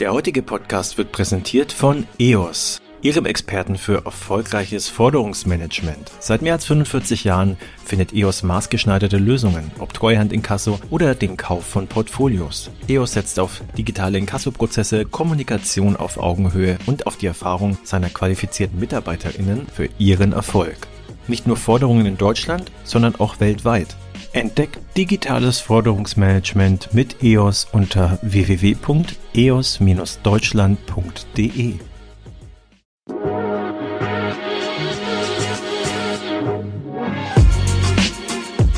Der heutige Podcast wird präsentiert von EOS, Ihrem Experten für erfolgreiches Forderungsmanagement. Seit mehr als 45 Jahren findet EOS maßgeschneiderte Lösungen, ob Treuhand Inkasso oder den Kauf von Portfolios. EOS setzt auf digitale Inkassoprozesse, Kommunikation auf Augenhöhe und auf die Erfahrung seiner qualifizierten MitarbeiterInnen für ihren Erfolg. Nicht nur Forderungen in Deutschland, sondern auch weltweit. Entdeckt digitales Forderungsmanagement mit EOS unter www.eos-deutschland.de.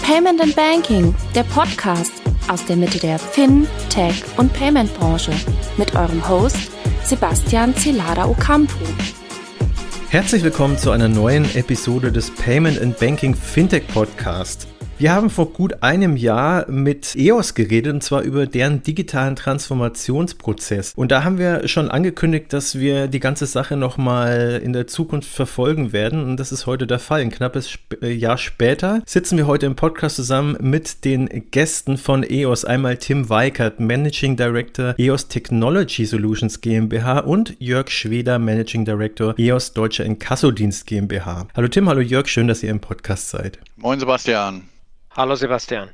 Payment and Banking, der Podcast aus der Mitte der Fin-, Tech- und Payment-Branche mit eurem Host Sebastian Celada Ocampo. Herzlich willkommen zu einer neuen Episode des Payment and Banking Fintech Podcast. Wir haben vor gut einem Jahr mit EOS geredet und zwar über deren digitalen Transformationsprozess. Und da haben wir schon angekündigt, dass wir die ganze Sache nochmal in der Zukunft verfolgen werden. Und das ist heute der Fall. Ein knappes äh, Jahr später sitzen wir heute im Podcast zusammen mit den Gästen von EOS. Einmal Tim Weikert, Managing Director EOS Technology Solutions GmbH und Jörg Schweder, Managing Director EOS Deutscher Inkassodienst GmbH. Hallo Tim, hallo Jörg, schön, dass ihr im Podcast seid. Moin Sebastian. Hallo Sebastian.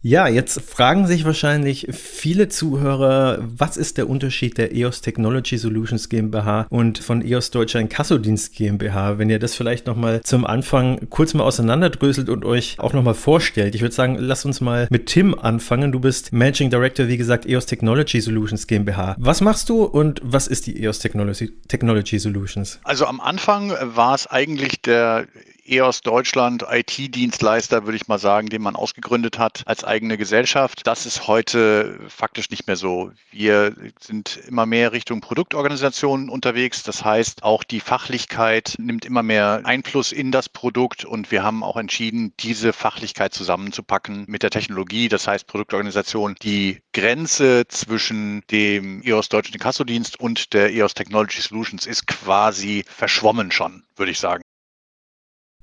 Ja, jetzt fragen sich wahrscheinlich viele Zuhörer, was ist der Unterschied der EOS Technology Solutions GmbH und von EOS Deutscher Inkassodienst GmbH? Wenn ihr das vielleicht nochmal zum Anfang kurz mal auseinanderdröselt und euch auch nochmal vorstellt. Ich würde sagen, lasst uns mal mit Tim anfangen. Du bist Managing Director, wie gesagt, EOS Technology Solutions GmbH. Was machst du und was ist die EOS Technology, Technology Solutions? Also am Anfang war es eigentlich der EOS Deutschland IT-Dienstleister, würde ich mal sagen, den man ausgegründet hat als eigene Gesellschaft. Das ist heute faktisch nicht mehr so. Wir sind immer mehr Richtung Produktorganisationen unterwegs. Das heißt, auch die Fachlichkeit nimmt immer mehr Einfluss in das Produkt und wir haben auch entschieden, diese Fachlichkeit zusammenzupacken mit der Technologie. Das heißt, Produktorganisation, die Grenze zwischen dem EOS Deutschen Inkassodienst und der EOS Technology Solutions ist quasi verschwommen schon, würde ich sagen.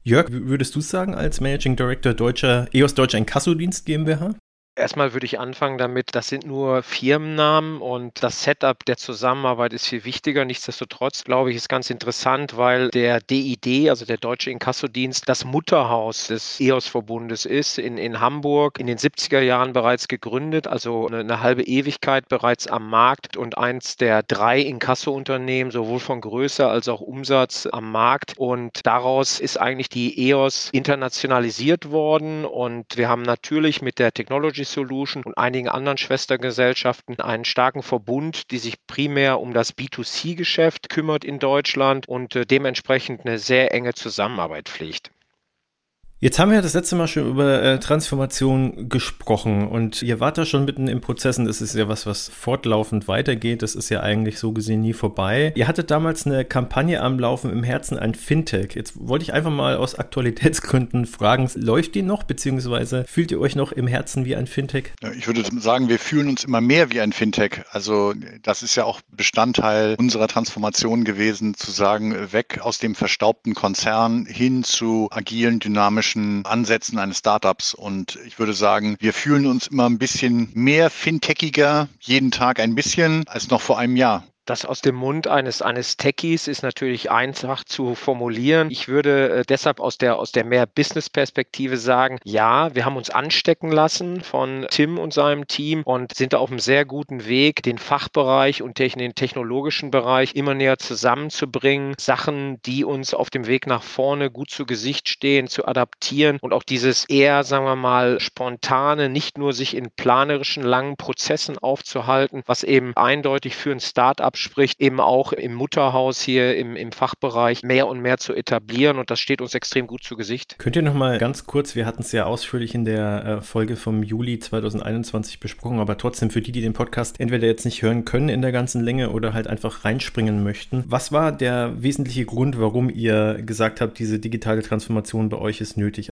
Jörg, würdest du sagen als Managing Director deutscher EOS Deutscher Inkassodienst GmbH? Erstmal würde ich anfangen damit, das sind nur Firmennamen und das Setup der Zusammenarbeit ist viel wichtiger. Nichtsdestotrotz glaube ich, ist ganz interessant, weil der DID, also der Deutsche Inkassodienst, das Mutterhaus des EOS-Verbundes ist, in, in Hamburg in den 70er Jahren bereits gegründet, also eine, eine halbe Ewigkeit bereits am Markt und eins der drei Inkasso-Unternehmen, sowohl von Größe als auch Umsatz am Markt. Und daraus ist eigentlich die EOS internationalisiert worden und wir haben natürlich mit der Technology Solution und einigen anderen Schwestergesellschaften einen starken Verbund, die sich primär um das B2C-Geschäft kümmert in Deutschland und äh, dementsprechend eine sehr enge Zusammenarbeit pflegt. Jetzt haben wir ja das letzte Mal schon über äh, Transformation gesprochen und ihr wart da schon mitten im Prozess und das ist ja was, was fortlaufend weitergeht. Das ist ja eigentlich so gesehen nie vorbei. Ihr hattet damals eine Kampagne am Laufen im Herzen ein Fintech. Jetzt wollte ich einfach mal aus Aktualitätsgründen fragen, läuft die noch beziehungsweise fühlt ihr euch noch im Herzen wie ein Fintech? Ich würde sagen, wir fühlen uns immer mehr wie ein Fintech. Also das ist ja auch Bestandteil unserer Transformation gewesen, zu sagen, weg aus dem verstaubten Konzern hin zu agilen, dynamischen technologischen Ansätzen eines Startups. Und ich würde sagen, wir fühlen uns immer ein bisschen mehr fintechiger, jeden Tag ein bisschen, als noch vor einem Jahr. Das aus dem Mund eines, eines Techies ist natürlich einfach zu formulieren. Ich würde äh, deshalb aus der, aus der mehr Business-Perspektive sagen, ja, wir haben uns anstecken lassen von Tim und seinem Team und sind da auf einem sehr guten Weg, den Fachbereich und den technologischen Bereich immer näher zusammenzubringen, Sachen, die uns auf dem Weg nach vorne gut zu Gesicht stehen, zu adaptieren und auch dieses eher, sagen wir mal, spontane, nicht nur sich in planerischen langen Prozessen aufzuhalten, was eben eindeutig für ein Startup abspricht, eben auch im Mutterhaus hier im, im Fachbereich mehr und mehr zu etablieren und das steht uns extrem gut zu Gesicht. Könnt ihr noch mal ganz kurz, wir hatten es ja ausführlich in der äh, Folge vom Juli 2021 besprochen, aber trotzdem für die, die den Podcast entweder jetzt nicht hören können in der ganzen Länge oder halt einfach reinspringen möchten. Was war der wesentliche Grund, warum ihr gesagt habt, diese digitale Transformation bei euch ist nötig?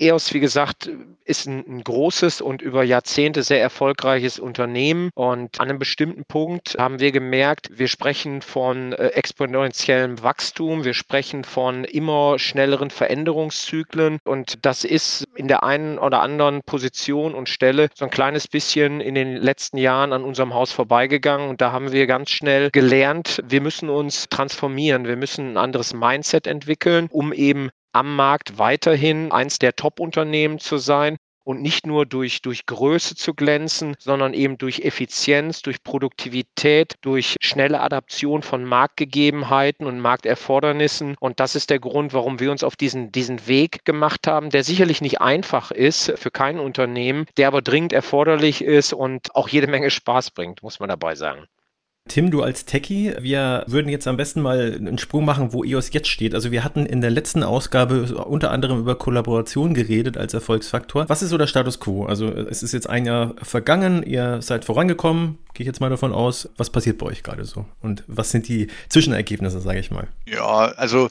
EOS, wie gesagt, ist ein, ein, großes und über Jahrzehnte sehr erfolgreiches Unternehmen. Und an einem bestimmten Punkt haben wir gemerkt, wir sprechen von äh, exponentiellem Wachstum, wir sprechen von immer schnelleren Veränderungszyklen. Und das ist in der einen oder anderen Position und Stelle so ein kleines bisschen in den letzten Jahren an unserem Haus vorbeigegangen. Und da haben wir ganz schnell gelernt, wir müssen uns transformieren, wir müssen ein anderes Mindset entwickeln, um eben am Markt weiterhin eins der Top-Unternehmen zu sein und nicht nur durch, durch Größe zu glänzen, sondern eben durch Effizienz, durch Produktivität, durch schnelle Adaption von Marktgegebenheiten und Markterfordernissen. Und das ist der Grund, warum wir uns auf diesen, diesen Weg gemacht haben, der sicherlich nicht einfach ist für kein Unternehmen, der aber dringend erforderlich ist und auch jede Menge Spaß bringt, muss man dabei sagen. Tim, du als Techie, wir würden jetzt am besten mal einen Sprung machen, wo EOS jetzt steht. Also wir hatten in der letzten Ausgabe unter anderem über Kollaboration geredet als Erfolgsfaktor. Was ist so der Status quo? Also es ist jetzt ein Jahr vergangen, ihr seid vorangekommen, gehe ich jetzt mal davon aus. Was passiert bei euch gerade so? Und was sind die Zwischenergebnisse, sage ich mal? Ja, also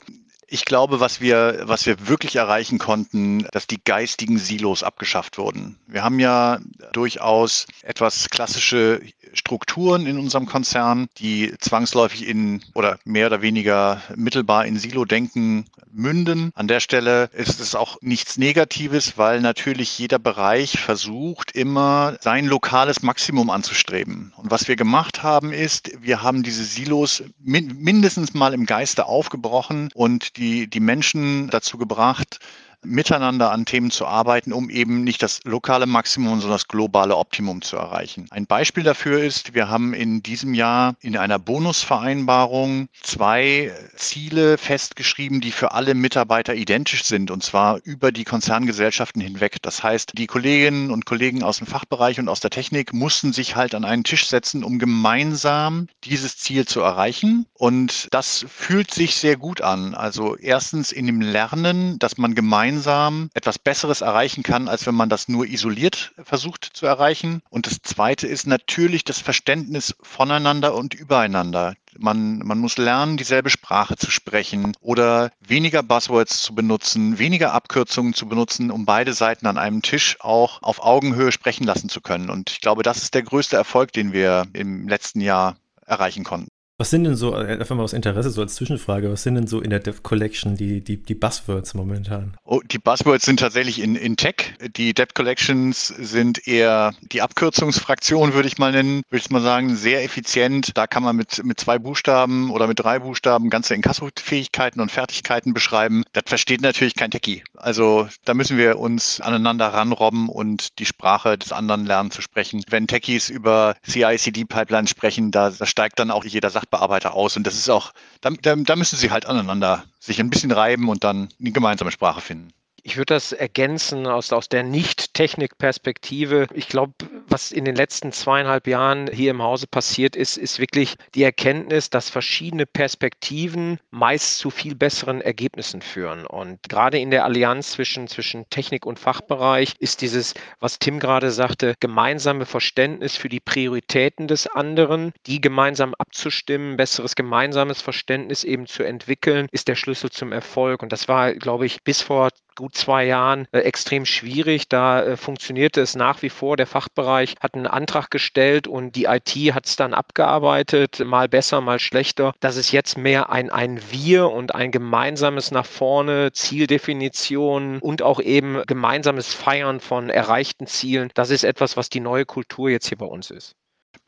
ich glaube, was wir, was wir wirklich erreichen konnten, dass die geistigen Silos abgeschafft wurden. Wir haben ja durchaus etwas klassische Strukturen in unserem Konzern, die zwangsläufig in oder mehr oder weniger mittelbar in Silo-Denken münden. An der Stelle ist es auch nichts Negatives, weil natürlich jeder Bereich versucht, immer sein lokales Maximum anzustreben. Und was wir gemacht haben, ist, wir haben diese Silos mindestens mal im Geiste aufgebrochen und die, die Menschen dazu gebracht, miteinander an Themen zu arbeiten, um eben nicht das lokale Maximum, sondern das globale Optimum zu erreichen. Ein Beispiel dafür ist, wir haben in diesem Jahr in einer Bonusvereinbarung zwei Ziele festgeschrieben, die für alle Mitarbeiter identisch sind, und zwar über die Konzerngesellschaften hinweg. Das heißt, die Kolleginnen und Kollegen aus dem Fachbereich und aus der Technik mussten sich halt an einen Tisch setzen, um gemeinsam dieses Ziel zu erreichen. Und das fühlt sich sehr gut an. Also erstens in dem Lernen, dass man gemeinsam gemeinsam etwas Besseres erreichen kann, als wenn man das nur isoliert versucht zu erreichen. Und das Zweite ist natürlich das Verständnis voneinander und übereinander. Man, man muss lernen, dieselbe Sprache zu sprechen oder weniger Buzzwords zu benutzen, weniger Abkürzungen zu benutzen, um beide Seiten an einem Tisch auch auf Augenhöhe sprechen lassen zu können. Und ich glaube, das ist der größte Erfolg, den wir im letzten Jahr erreichen konnten. Was sind denn so, äh, einfach mal aus Interesse, so als Zwischenfrage, was sind denn so in der Dev Collection die, die, die Buzzwords momentan? Oh, die Buzzwords sind tatsächlich in, in Tech. Die Dev Collections sind eher die Abkürzungsfraktion, würde ich mal nennen, würde ich mal sagen, sehr effizient. Da kann man mit, mit zwei Buchstaben oder mit drei Buchstaben ganze Inkasso-Fähigkeiten und Fertigkeiten beschreiben. Das versteht natürlich kein Techie. Also da müssen wir uns aneinander ranrobben und die Sprache des anderen lernen zu sprechen. Wenn Techies über CI-CD-Pipelines sprechen, da, da steigt dann auch jeder Sach Sachbearbeiter aus. Und das ist auch, da, da, da müssen sie halt aneinander sich ein bisschen reiben und dann eine gemeinsame Sprache finden. Ich würde das ergänzen aus, aus der Nicht-Technik-Perspektive. Ich glaube, was in den letzten zweieinhalb Jahren hier im Hause passiert ist, ist wirklich die Erkenntnis, dass verschiedene Perspektiven meist zu viel besseren Ergebnissen führen. Und gerade in der Allianz zwischen, zwischen Technik und Fachbereich ist dieses, was Tim gerade sagte, gemeinsame Verständnis für die Prioritäten des anderen, die gemeinsam abzustimmen, besseres gemeinsames Verständnis eben zu entwickeln, ist der Schlüssel zum Erfolg. Und das war, glaube ich, bis vor gut zwei Jahren äh, extrem schwierig. Da äh, funktionierte es nach wie vor. Der Fachbereich hat einen Antrag gestellt und die IT hat es dann abgearbeitet, mal besser, mal schlechter. Das ist jetzt mehr ein, ein Wir und ein gemeinsames nach vorne, Zieldefinition und auch eben gemeinsames Feiern von erreichten Zielen. Das ist etwas, was die neue Kultur jetzt hier bei uns ist.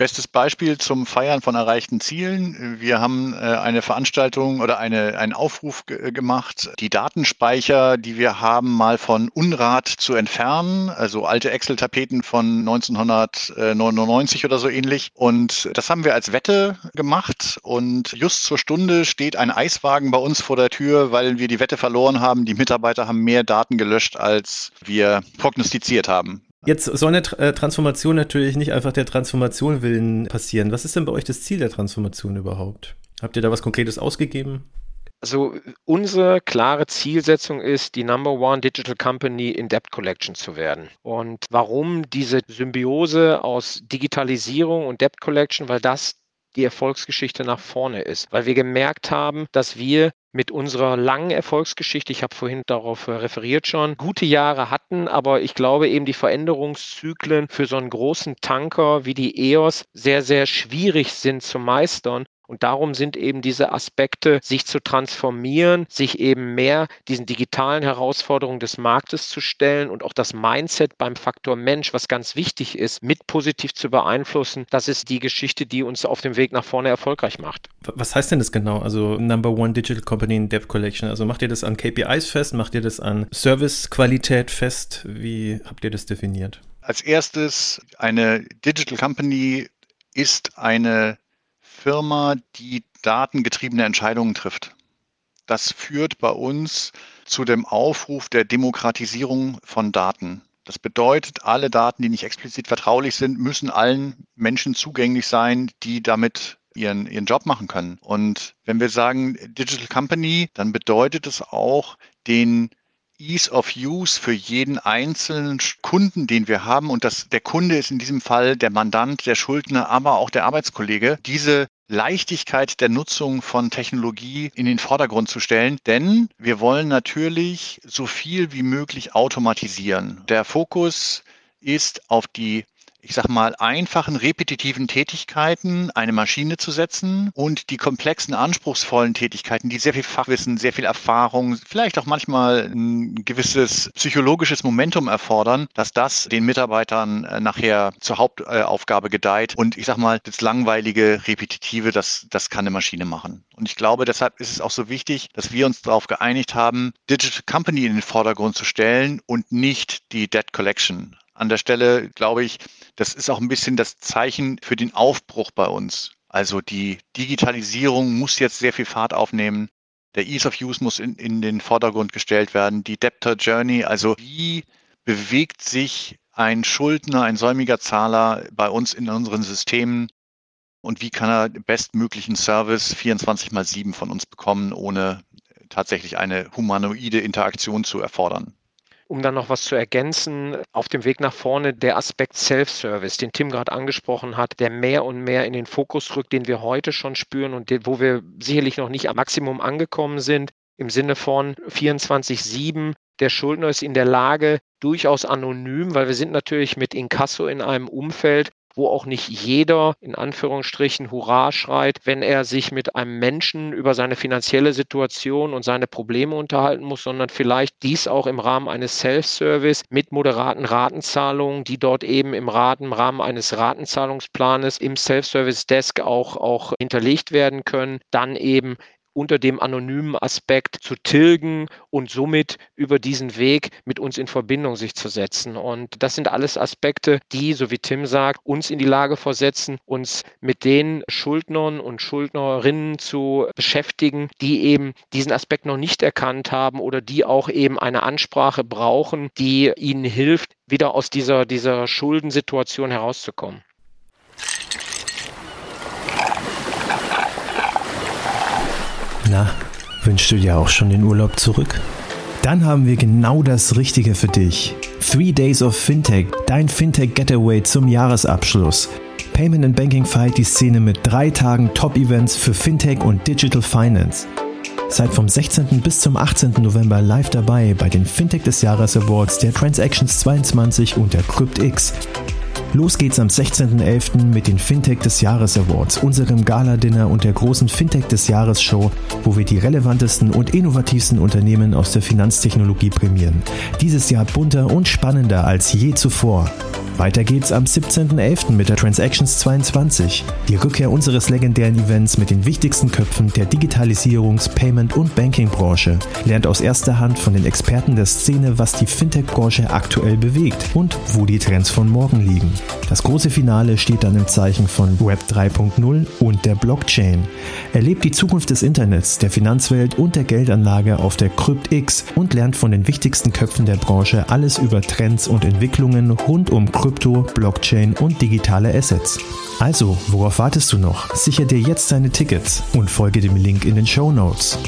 Bestes Beispiel zum Feiern von erreichten Zielen. Wir haben äh, eine Veranstaltung oder eine, einen Aufruf gemacht, die Datenspeicher, die wir haben, mal von Unrat zu entfernen, also alte Excel-Tapeten von 1999 oder so ähnlich. Und das haben wir als Wette gemacht. Und just zur Stunde steht ein Eiswagen bei uns vor der Tür, weil wir die Wette verloren haben. Die Mitarbeiter haben mehr Daten gelöscht, als wir prognostiziert haben. Jetzt soll eine äh, Transformation natürlich nicht einfach der Transformation willen passieren. Was ist denn bei euch das Ziel der Transformation überhaupt? Habt ihr da was Konkretes ausgegeben? Also unsere klare Zielsetzung ist, die Number One Digital Company in Debt Collection zu werden. Und warum diese Symbiose aus Digitalisierung und Debt Collection? Weil das die Erfolgsgeschichte nach vorne ist, weil wir gemerkt haben, dass wir mit unserer langen Erfolgsgeschichte, ich habe vorhin darauf äh, referiert schon, gute Jahre hatten, aber ich glaube eben die Veränderungszyklen für so einen großen Tanker wie die EOS sehr, sehr schwierig sind zu meistern. Und darum sind eben diese Aspekte, sich zu transformieren, sich eben mehr diesen digitalen Herausforderungen des Marktes zu stellen und auch das Mindset beim Faktor Mensch, was ganz wichtig ist, mit positiv zu beeinflussen. Das ist die Geschichte, die uns auf dem Weg nach vorne erfolgreich macht. Was heißt denn das genau? Also Number One Digital Company in Debt Collection. Also macht ihr das an KPIs fest? Macht ihr das an Servicequalität fest? Wie habt ihr das definiert? Als erstes, eine Digital Company ist eine Firma, die datengetriebene Entscheidungen trifft. Das führt bei uns zu dem Aufruf der Demokratisierung von Daten. Das bedeutet, alle Daten, die nicht explizit vertraulich sind, müssen allen Menschen zugänglich sein, die damit ihren, ihren Job machen können. Und wenn wir sagen Digital Company, dann bedeutet es auch, den Ease of Use für jeden einzelnen Kunden, den wir haben. Und das, der Kunde ist in diesem Fall der Mandant, der Schuldner, aber auch der Arbeitskollege. Diese Leichtigkeit der Nutzung von Technologie in den Vordergrund zu stellen, denn wir wollen natürlich so viel wie möglich automatisieren. Der Fokus ist auf die ich sag mal, einfachen, repetitiven Tätigkeiten eine Maschine zu setzen und die komplexen, anspruchsvollen Tätigkeiten, die sehr viel Fachwissen, sehr viel Erfahrung, vielleicht auch manchmal ein gewisses psychologisches Momentum erfordern, dass das den Mitarbeitern äh, nachher zur Hauptaufgabe gedeiht. Und ich sag mal, das langweilige, repetitive, das, das kann eine Maschine machen. Und ich glaube, deshalb ist es auch so wichtig, dass wir uns darauf geeinigt haben, Digital Company in den Vordergrund zu stellen und nicht die Debt Collection an der Stelle glaube ich, das ist auch ein bisschen das Zeichen für den Aufbruch bei uns. Also die Digitalisierung muss jetzt sehr viel Fahrt aufnehmen. Der Ease of Use muss in, in den Vordergrund gestellt werden. Die Debtor Journey, also wie bewegt sich ein Schuldner, ein säumiger Zahler bei uns in unseren Systemen und wie kann er bestmöglichen Service 24 mal 7 von uns bekommen, ohne tatsächlich eine humanoide Interaktion zu erfordern um dann noch was zu ergänzen, auf dem Weg nach vorne der Aspekt Self-Service, den Tim gerade angesprochen hat, der mehr und mehr in den Fokus rückt, den wir heute schon spüren und wo wir sicherlich noch nicht am Maximum angekommen sind, im Sinne von 24-7. Der Schuldner ist in der Lage, durchaus anonym, weil wir sind natürlich mit Inkasso in einem Umfeld, wo auch nicht jeder in Anführungsstrichen Hurra schreit, wenn er sich mit einem Menschen über seine finanzielle Situation und seine Probleme unterhalten muss, sondern vielleicht dies auch im Rahmen eines Self-Service mit moderaten Ratenzahlungen, die dort eben im, Rahmen eines Ratenzahlungsplanes im Self-Service Desk auch, auch hinterlegt werden können, dann eben unter dem anonymen Aspekt zu tilgen und somit über diesen Weg mit uns in Verbindung sich zu setzen. Und das sind alles Aspekte, die, so wie Tim sagt, uns in die Lage versetzen, uns mit den Schuldnern und Schuldnerinnen zu beschäftigen, die eben diesen Aspekt noch nicht erkannt haben oder die auch eben eine Ansprache brauchen, die ihnen hilft, wieder aus dieser, dieser Schuldensituation herauszukommen. Na, wünschst du dir auch schon den Urlaub zurück? Dann haben wir genau das Richtige für dich. Three Days of Fintech, dein Fintech Getaway zum Jahresabschluss. Payment and Banking feiert die Szene mit drei Tagen Top-Events für Fintech und Digital Finance. Seid vom 16. bis zum 18. November live dabei bei den Fintech des Jahres Awards der Transactions 22 und der CryptX. Los geht's am 16.11. mit den Fintech des Jahres Awards, unserem Gala-Dinner und der großen Fintech des Jahres Show, wo wir die relevantesten und innovativsten Unternehmen aus der Finanztechnologie prämieren. Dieses Jahr bunter und spannender als je zuvor. Weiter geht's am 17.11. mit der Transactions 22, die Rückkehr unseres legendären Events mit den wichtigsten Köpfen der Digitalisierungs-, Payment- und Banking-Branche. Lernt aus erster Hand von den Experten der Szene, was die Fintech-Branche aktuell bewegt und wo die Trends von morgen liegen. Das große Finale steht dann im Zeichen von Web 3.0 und der Blockchain. Erlebt die Zukunft des Internets, der Finanzwelt und der Geldanlage auf der CryptX und lernt von den wichtigsten Köpfen der Branche alles über Trends und Entwicklungen rund um Krypto, Blockchain und digitale Assets. Also, worauf wartest du noch? Sicher dir jetzt deine Tickets und folge dem Link in den Show Notes.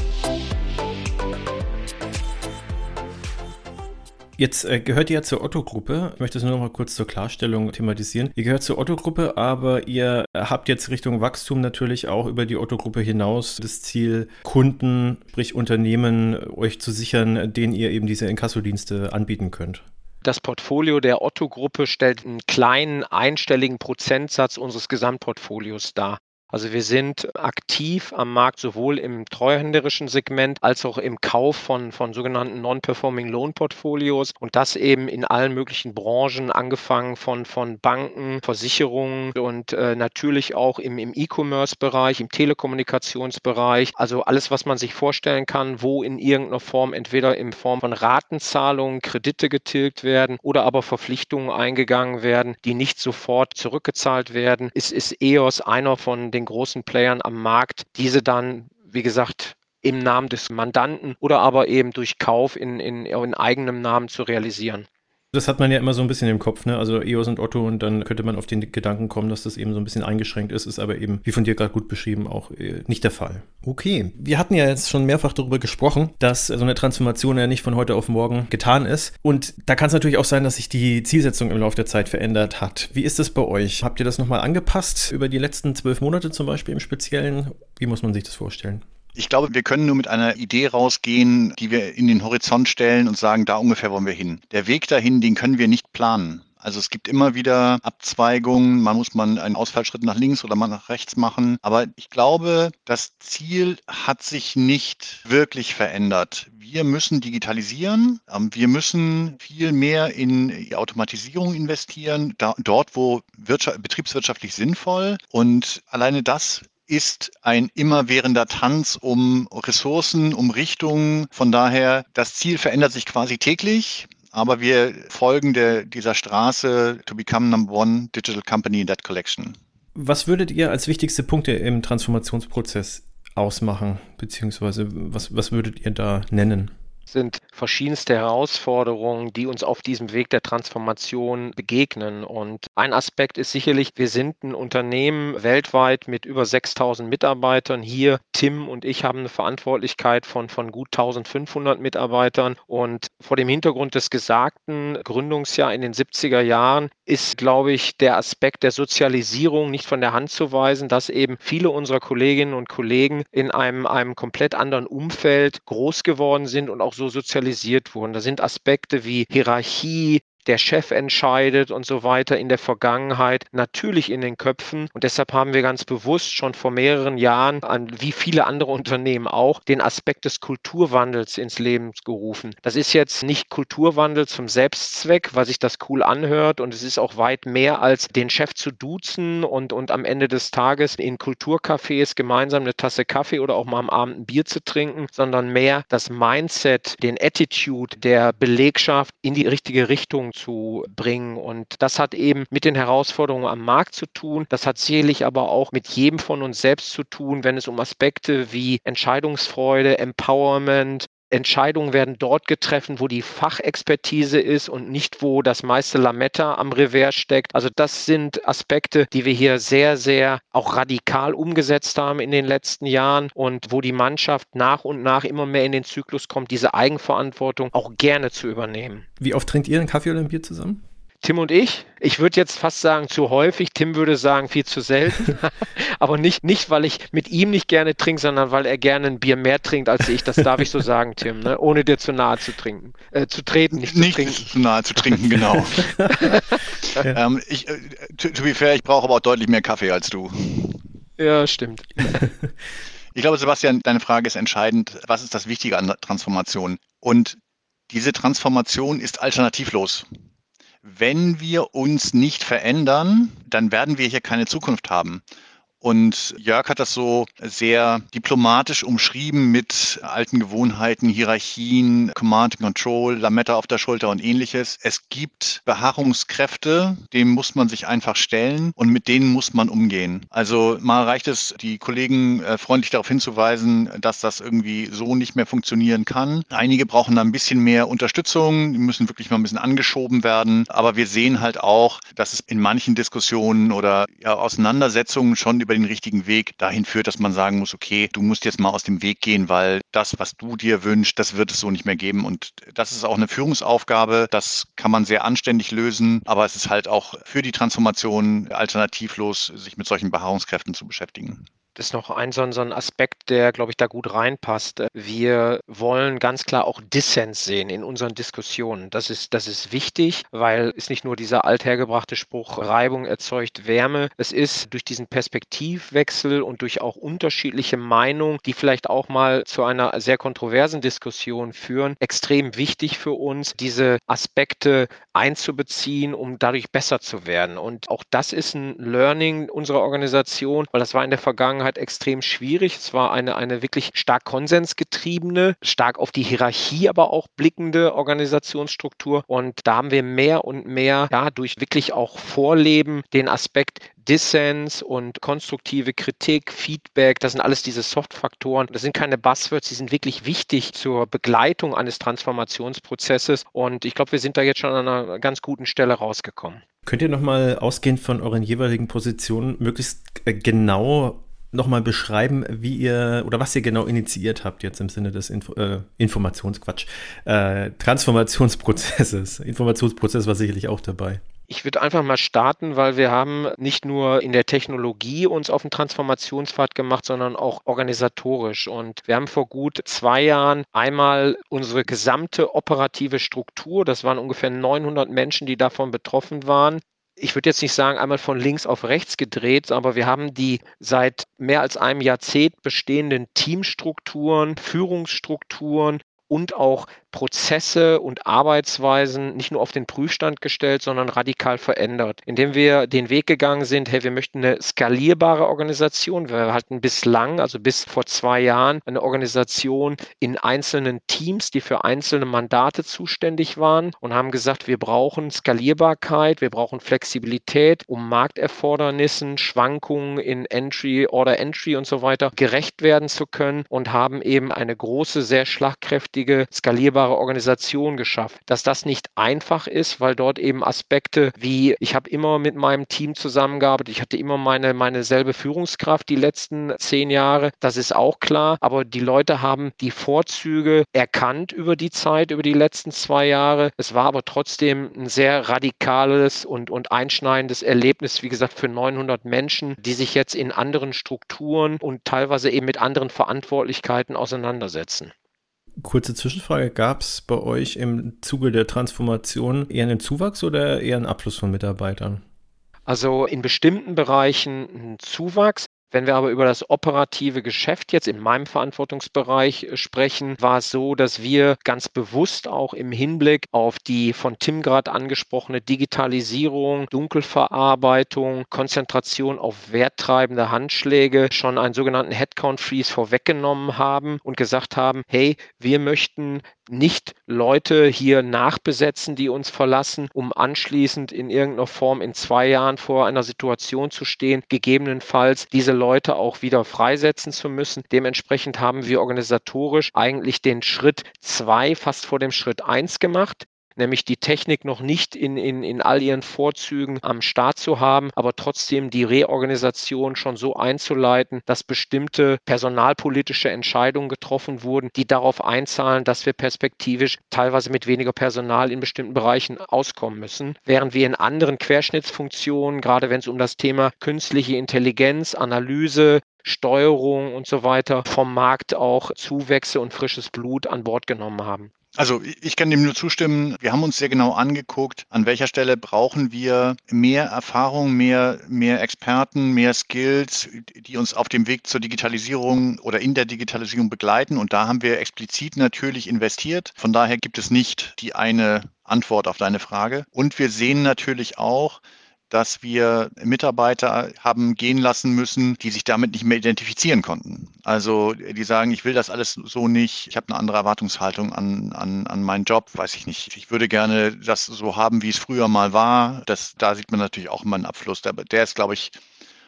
Jetzt äh, gehört ihr ja zur Otto-Gruppe. Ich möchte es nur noch mal kurz zur Klarstellung thematisieren. Ihr gehört zur Otto-Gruppe, aber ihr habt jetzt Richtung Wachstum natürlich auch über die Otto-Gruppe hinaus das Ziel, Kunden, sprich Unternehmen, euch zu sichern, denen ihr eben diese Inkassodienste anbieten könnt. Das Portfolio der Otto-Gruppe stellt einen kleinen einstelligen Prozentsatz unseres Gesamtportfolios dar. Also wir sind aktiv am Markt sowohl im treuhänderischen Segment als auch im Kauf von, von sogenannten Non-Performing Loan Portfolios und das eben in allen möglichen Branchen, angefangen von, von Banken, Versicherungen und äh, natürlich auch im, im E-Commerce-Bereich, im Telekommunikationsbereich. Also alles, was man sich vorstellen kann, wo in irgendeiner Form entweder in Form von Ratenzahlungen Kredite getilgt werden oder aber Verpflichtungen eingegangen werden, die nicht sofort zurückgezahlt werden, ist, ist EOS einer von den den großen Playern am Markt, diese dann, wie gesagt, im Namen des Mandanten oder aber eben durch Kauf in, in, in eigenem Namen zu realisieren. Das hat man ja immer so ein bisschen im Kopf, ne? Also EOS und Otto und dann könnte man auf den Gedanken kommen, dass das eben so ein bisschen eingeschränkt ist, ist aber eben, wie von dir gerade gut beschrieben, auch äh, nicht der Fall. Okay, wir hatten ja jetzt schon mehrfach darüber gesprochen, dass so eine Transformation ja nicht von heute auf morgen getan ist. Und da kann es natürlich auch sein, dass sich die Zielsetzung im Laufe der Zeit verändert hat. Wie ist das bei euch? Habt ihr das nochmal angepasst über die letzten zwölf Monate zum Beispiel im Speziellen? Wie muss man sich das vorstellen? Ich glaube, wir können nur mit einer Idee rausgehen, die wir in den Horizont stellen und sagen, da ungefähr wollen wir hin. Der Weg dahin, den können wir nicht planen. Also es gibt immer wieder Abzweigungen, man muss man einen Ausfallschritt nach links oder mal nach rechts machen. Aber ich glaube, das Ziel hat sich nicht wirklich verändert. Wir müssen digitalisieren, ähm, wir müssen viel mehr in Automatisierung investieren, da, dort, wo betriebswirtschaftlich sinnvoll. Und alleine das ist ein immerwährender Tanz um Ressourcen, um Richtungen. Von daher, das Ziel verändert sich quasi täglich. Aber wir folgen der, dieser Straße to become number one digital company in that collection. Was würdet ihr als wichtigste Punkte im Transformationsprozess ausmachen? Beziehungsweise was, was würdet ihr da nennen? Sind verschiedenste Herausforderungen, die uns auf diesem Weg der Transformation begegnen. Und ein Aspekt ist sicherlich, wir sind ein Unternehmen weltweit mit über 6000 Mitarbeitern. Hier, Tim und ich haben eine Verantwortlichkeit von, von gut 1500 Mitarbeitern. Und vor dem Hintergrund des gesagten Gründungsjahr in den 70er Jahren ist, glaube ich, der Aspekt der Sozialisierung nicht von der Hand zu weisen, dass eben viele unserer Kolleginnen und Kollegen in einem, einem komplett anderen Umfeld groß geworden sind und auch auch so sozialisiert wurden. Da sind Aspekte wie Hierarchie, der Chef entscheidet und so weiter in der Vergangenheit natürlich in den Köpfen. Und deshalb haben wir ganz bewusst schon vor mehreren Jahren, wie viele andere Unternehmen auch, den Aspekt des Kulturwandels ins Leben gerufen. Das ist jetzt nicht Kulturwandel zum Selbstzweck, weil sich das cool anhört und es ist auch weit mehr als den Chef zu duzen und, und am Ende des Tages in Kulturcafés gemeinsam eine Tasse Kaffee oder auch mal am Abend ein Bier zu trinken, sondern mehr das Mindset, den Attitude der Belegschaft in die richtige Richtung zu bringen. Und das hat eben mit den Herausforderungen am Markt zu tun. Das hat sicherlich aber auch mit jedem von uns selbst zu tun, wenn es um Aspekte wie Entscheidungsfreude, Empowerment, Entscheidungen werden dort getroffen, wo die Fachexpertise ist und nicht, wo das meiste Lametta am Revers steckt. Also das sind Aspekte, die wir hier sehr, sehr auch radikal umgesetzt haben in den letzten Jahren und wo die Mannschaft nach und nach immer mehr in den Zyklus kommt, diese Eigenverantwortung auch gerne zu übernehmen. Wie oft trinkt ihr einen Kaffee oder ein Bier zusammen? Tim und ich. Ich würde jetzt fast sagen zu häufig. Tim würde sagen viel zu selten. Aber nicht, nicht, weil ich mit ihm nicht gerne trinke, sondern weil er gerne ein Bier mehr trinkt als ich. Das darf ich so sagen, Tim, ne? ohne dir zu nahe zu trinken. Äh, zu treten, nicht, nicht zu trinken. Nicht zu nahe zu trinken, genau. ja. ähm, ich, äh, to, to be fair, ich brauche aber auch deutlich mehr Kaffee als du. Ja, stimmt. Ich glaube, Sebastian, deine Frage ist entscheidend. Was ist das Wichtige an Transformation? Und diese Transformation ist alternativlos wenn wir uns nicht verändern, dann werden wir hier keine Zukunft haben. Und Jörg hat das so sehr diplomatisch umschrieben mit alten Gewohnheiten, Hierarchien, Command and Control, Lametta auf der Schulter und ähnliches. Es gibt Beharrungskräfte, dem muss man sich einfach stellen und mit denen muss man umgehen. Also mal reicht es, die Kollegen äh, freundlich darauf hinzuweisen, dass das irgendwie so nicht mehr funktionieren kann. Einige brauchen da ein bisschen mehr Unterstützung, die müssen wirklich mal ein bisschen angeschoben werden. Aber wir sehen halt auch, dass es in manchen Diskussionen oder ja, Auseinandersetzungen schon über über den richtigen Weg dahin führt, dass man sagen muss, okay, du musst jetzt mal aus dem Weg gehen, weil das, was du dir wünschst, das wird es so nicht mehr geben. Und das ist auch eine Führungsaufgabe. Das kann man sehr anständig lösen, aber es ist halt auch für die Transformation alternativlos, sich mit solchen Beharrungskräften zu beschäftigen. Das ist noch ein so, ein Aspekt, der, glaube ich, da gut reinpasst. Wir wollen ganz klar auch Dissens sehen in unseren Diskussionen. Das ist, das ist wichtig, weil es nicht nur dieser althergebrachte Spruch, Reibung erzeugt Wärme. Es ist durch diesen Perspektivwechsel und durch auch unterschiedliche Meinungen, die vielleicht auch mal zu einer sehr kontroversen Diskussion führen, extrem wichtig für uns, diese Aspekte einzubeziehen, um dadurch besser zu werden. Und auch das ist ein Learning unserer Organisation, weil das war in der Vergangenheit Vergangenheit extrem schwierig. Es war eine, eine wirklich stark konsensgetriebene, stark auf die Hierarchie aber auch blickende Organisationsstruktur. Und da haben wir mehr und mehr ja, durch wirklich auch Vorleben den Aspekt Dissens und konstruktive Kritik, Feedback, das sind alles diese Soft-Faktoren. Das sind keine Buzzwords, die sind wirklich wichtig zur Begleitung eines Transformationsprozesses. Und ich glaube, wir sind da jetzt schon an einer ganz guten Stelle rausgekommen. Könnt ihr nochmal ausgehend von euren jeweiligen Positionen möglichst äh, genau nochmal beschreiben, wie ihr oder was ihr genau initiiert habt jetzt im Sinne des Info, äh, Informationsquatsch, äh, Transformationsprozesses. Informationsprozess war sicherlich auch dabei. Ich würde einfach mal starten, weil wir haben nicht nur in der Technologie uns auf den Transformationspfad gemacht, sondern auch organisatorisch. Und wir haben vor gut zwei Jahren einmal unsere gesamte operative Struktur, das waren ungefähr 900 Menschen, die davon betroffen waren, ich würde jetzt nicht sagen, einmal von links auf rechts gedreht, aber wir haben die seit mehr als einem Jahrzehnt bestehenden Teamstrukturen, Führungsstrukturen und auch Prozesse und Arbeitsweisen nicht nur auf den Prüfstand gestellt, sondern radikal verändert, indem wir den Weg gegangen sind, hey, wir möchten eine skalierbare Organisation. Wir hatten bislang, also bis vor zwei Jahren, eine Organisation in einzelnen Teams, die für einzelne Mandate zuständig waren und haben gesagt, wir brauchen Skalierbarkeit, wir brauchen Flexibilität, um Markterfordernissen, Schwankungen in Entry, Order Entry und so weiter gerecht werden zu können und haben eben eine große, sehr schlagkräftige, skalierbare vergleichbare Organisation geschafft. Dass das nicht einfach ist, weil dort eben Aspekte wie, ich habe immer mit meinem Team zusammengearbeitet, ich hatte immer meine, meine selbe Führungskraft die letzten zehn Jahre, das ist auch klar, aber die Leute haben die Vorzüge erkannt über die Zeit, über die letzten zwei Jahre. Es war aber trotzdem ein sehr radikales und, und einschneidendes Erlebnis, wie gesagt, für 900 Menschen, die sich jetzt in anderen Strukturen und teilweise eben mit anderen Verantwortlichkeiten auseinandersetzen. Kurze Zwischenfrage, gab es bei euch im Zuge der Transformation eher einen Zuwachs oder eher einen Abfluss von Mitarbeitern? Also in bestimmten Bereichen ein Zuwachs. Wenn wir aber über das operative Geschäft jetzt in meinem Verantwortungsbereich äh, sprechen, war es so, dass wir ganz bewusst auch im Hinblick auf die von Tim gerade angesprochene Digitalisierung, Dunkelverarbeitung, Konzentration auf werttreibende Handschläge schon einen sogenannten Headcount Freeze vorweggenommen haben und gesagt haben, hey, wir möchten nicht Leute hier nachbesetzen, die uns verlassen, um anschließend in irgendeiner Form in zwei Jahren vor einer Situation zu stehen, gegebenenfalls diese Leute auch wieder freisetzen zu müssen. Dementsprechend haben wir organisatorisch eigentlich den Schritt zwei fast vor dem Schritt eins gemacht nämlich die Technik noch nicht in, in, in all ihren Vorzügen am Start zu haben, aber trotzdem die Reorganisation schon so einzuleiten, dass bestimmte personalpolitische Entscheidungen getroffen wurden, die darauf einzahlen, dass wir perspektivisch teilweise mit weniger Personal in bestimmten Bereichen auskommen müssen, während wir in anderen Querschnittsfunktionen, gerade wenn es um das Thema künstliche Intelligenz, Analyse, Steuerung und so weiter vom Markt auch Zuwächse und frisches Blut an Bord genommen haben. Also ich kann dem nur zustimmen. Wir haben uns sehr genau angeguckt, an welcher Stelle brauchen wir mehr Erfahrung, mehr, mehr Experten, mehr Skills, die uns auf dem Weg zur Digitalisierung oder in der Digitalisierung begleiten. Und da haben wir explizit natürlich investiert. Von daher gibt es nicht die eine Antwort auf deine Frage. Und wir sehen natürlich auch, dass wir Mitarbeiter haben gehen lassen müssen, die sich damit nicht mehr identifizieren konnten. Also die sagen, ich will das alles so nicht, ich habe eine andere Erwartungshaltung an, an, an meinen Job, weiß ich nicht. Ich würde gerne das so haben, wie es früher mal war. Das, da sieht man natürlich auch immer einen Abfluss. Der, der ist, glaube ich,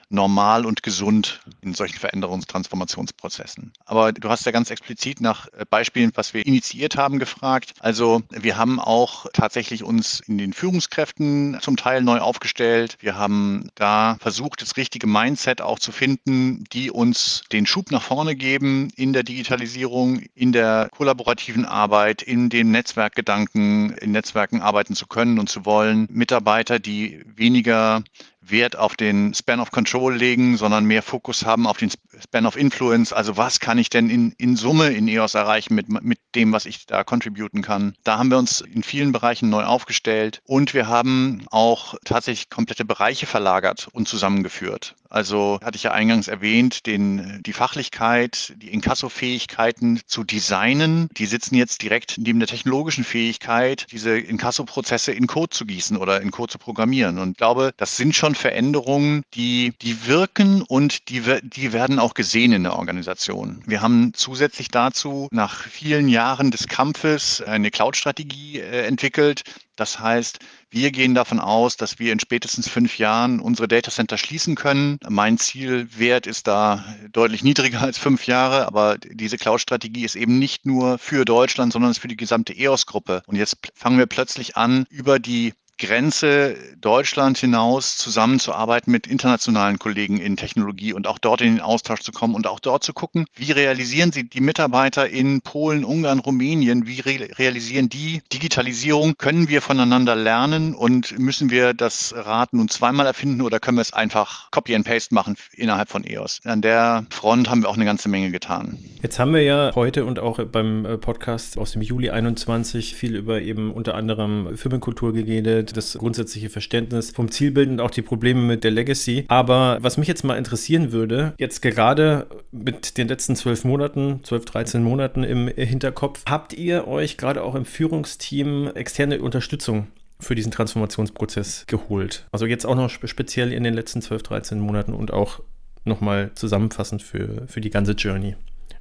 normal und gesund in solchen Veränderungs- Transformationsprozessen. Aber du hast ja ganz explizit nach äh, Beispielen, was wir initiiert haben, gefragt. Also wir haben auch tatsächlich uns in den Führungskräften zum Teil neu aufgestellt. Wir haben da versucht, das richtige Mindset auch zu finden, die uns den Schub nach vorne geben in der Digitalisierung, in der kollaborativen Arbeit, in dem Netzwerkgedanken, in Netzwerken arbeiten zu können und zu wollen. Mitarbeiter, die weniger Wert auf den Span of Control legen, sondern mehr Fokus haben auf den Span of Influence. Also was kann ich denn in, in Summe in EOS erreichen mit, mit dem, was ich da contributen kann. Da haben wir uns in vielen Bereichen neu aufgestellt und wir haben auch tatsächlich komplette Bereiche verlagert und zusammengeführt. Also hatte ich ja eingangs erwähnt, den, die Fachlichkeit, die Inkasso-Fähigkeiten zu designen, die sitzen jetzt direkt neben der technologischen Fähigkeit, diese Inkasso-Prozesse in Code zu gießen oder in Code zu programmieren. Und ich glaube, das sind schon Veränderungen, die, die wirken und die, die werden auch gesehen in der Organisation. Wir haben zusätzlich dazu nach vielen Jahren des Kampfes eine Cloud-Strategie äh, entwickelt. Das heißt, wir gehen davon aus, dass wir in spätestens fünf Jahren unsere Datacenter schließen können. Mein Zielwert ist da deutlich niedriger als fünf Jahre, aber diese Cloud-Strategie ist eben nicht nur für Deutschland, sondern ist für die gesamte EOS-Gruppe. Und jetzt fangen wir plötzlich an, über die Grenze Deutschland hinaus zusammenzuarbeiten mit internationalen Kollegen in Technologie und auch dort in den Austausch zu kommen und auch dort zu gucken, wie realisieren sie die Mitarbeiter in Polen, Ungarn, Rumänien, wie re realisieren die Digitalisierung? Können wir voneinander lernen und müssen wir das Rad nun zweimal erfinden oder können wir es einfach Copy and Paste machen innerhalb von EOS? An der Front haben wir auch eine ganze Menge getan. Jetzt haben wir ja heute und auch beim äh, Podcast aus dem Juli 21 viel über eben unter anderem Firmenkultur geredet, das grundsätzliche Verständnis vom Zielbild und auch die Probleme mit der Legacy. Aber was mich jetzt mal interessieren würde, jetzt gerade mit den letzten zwölf Monaten, zwölf, 13 Monaten im Hinterkopf, habt ihr euch gerade auch im Führungsteam externe Unterstützung für diesen Transformationsprozess geholt? Also jetzt auch noch speziell in den letzten 12, 13 Monaten und auch nochmal zusammenfassend für, für die ganze Journey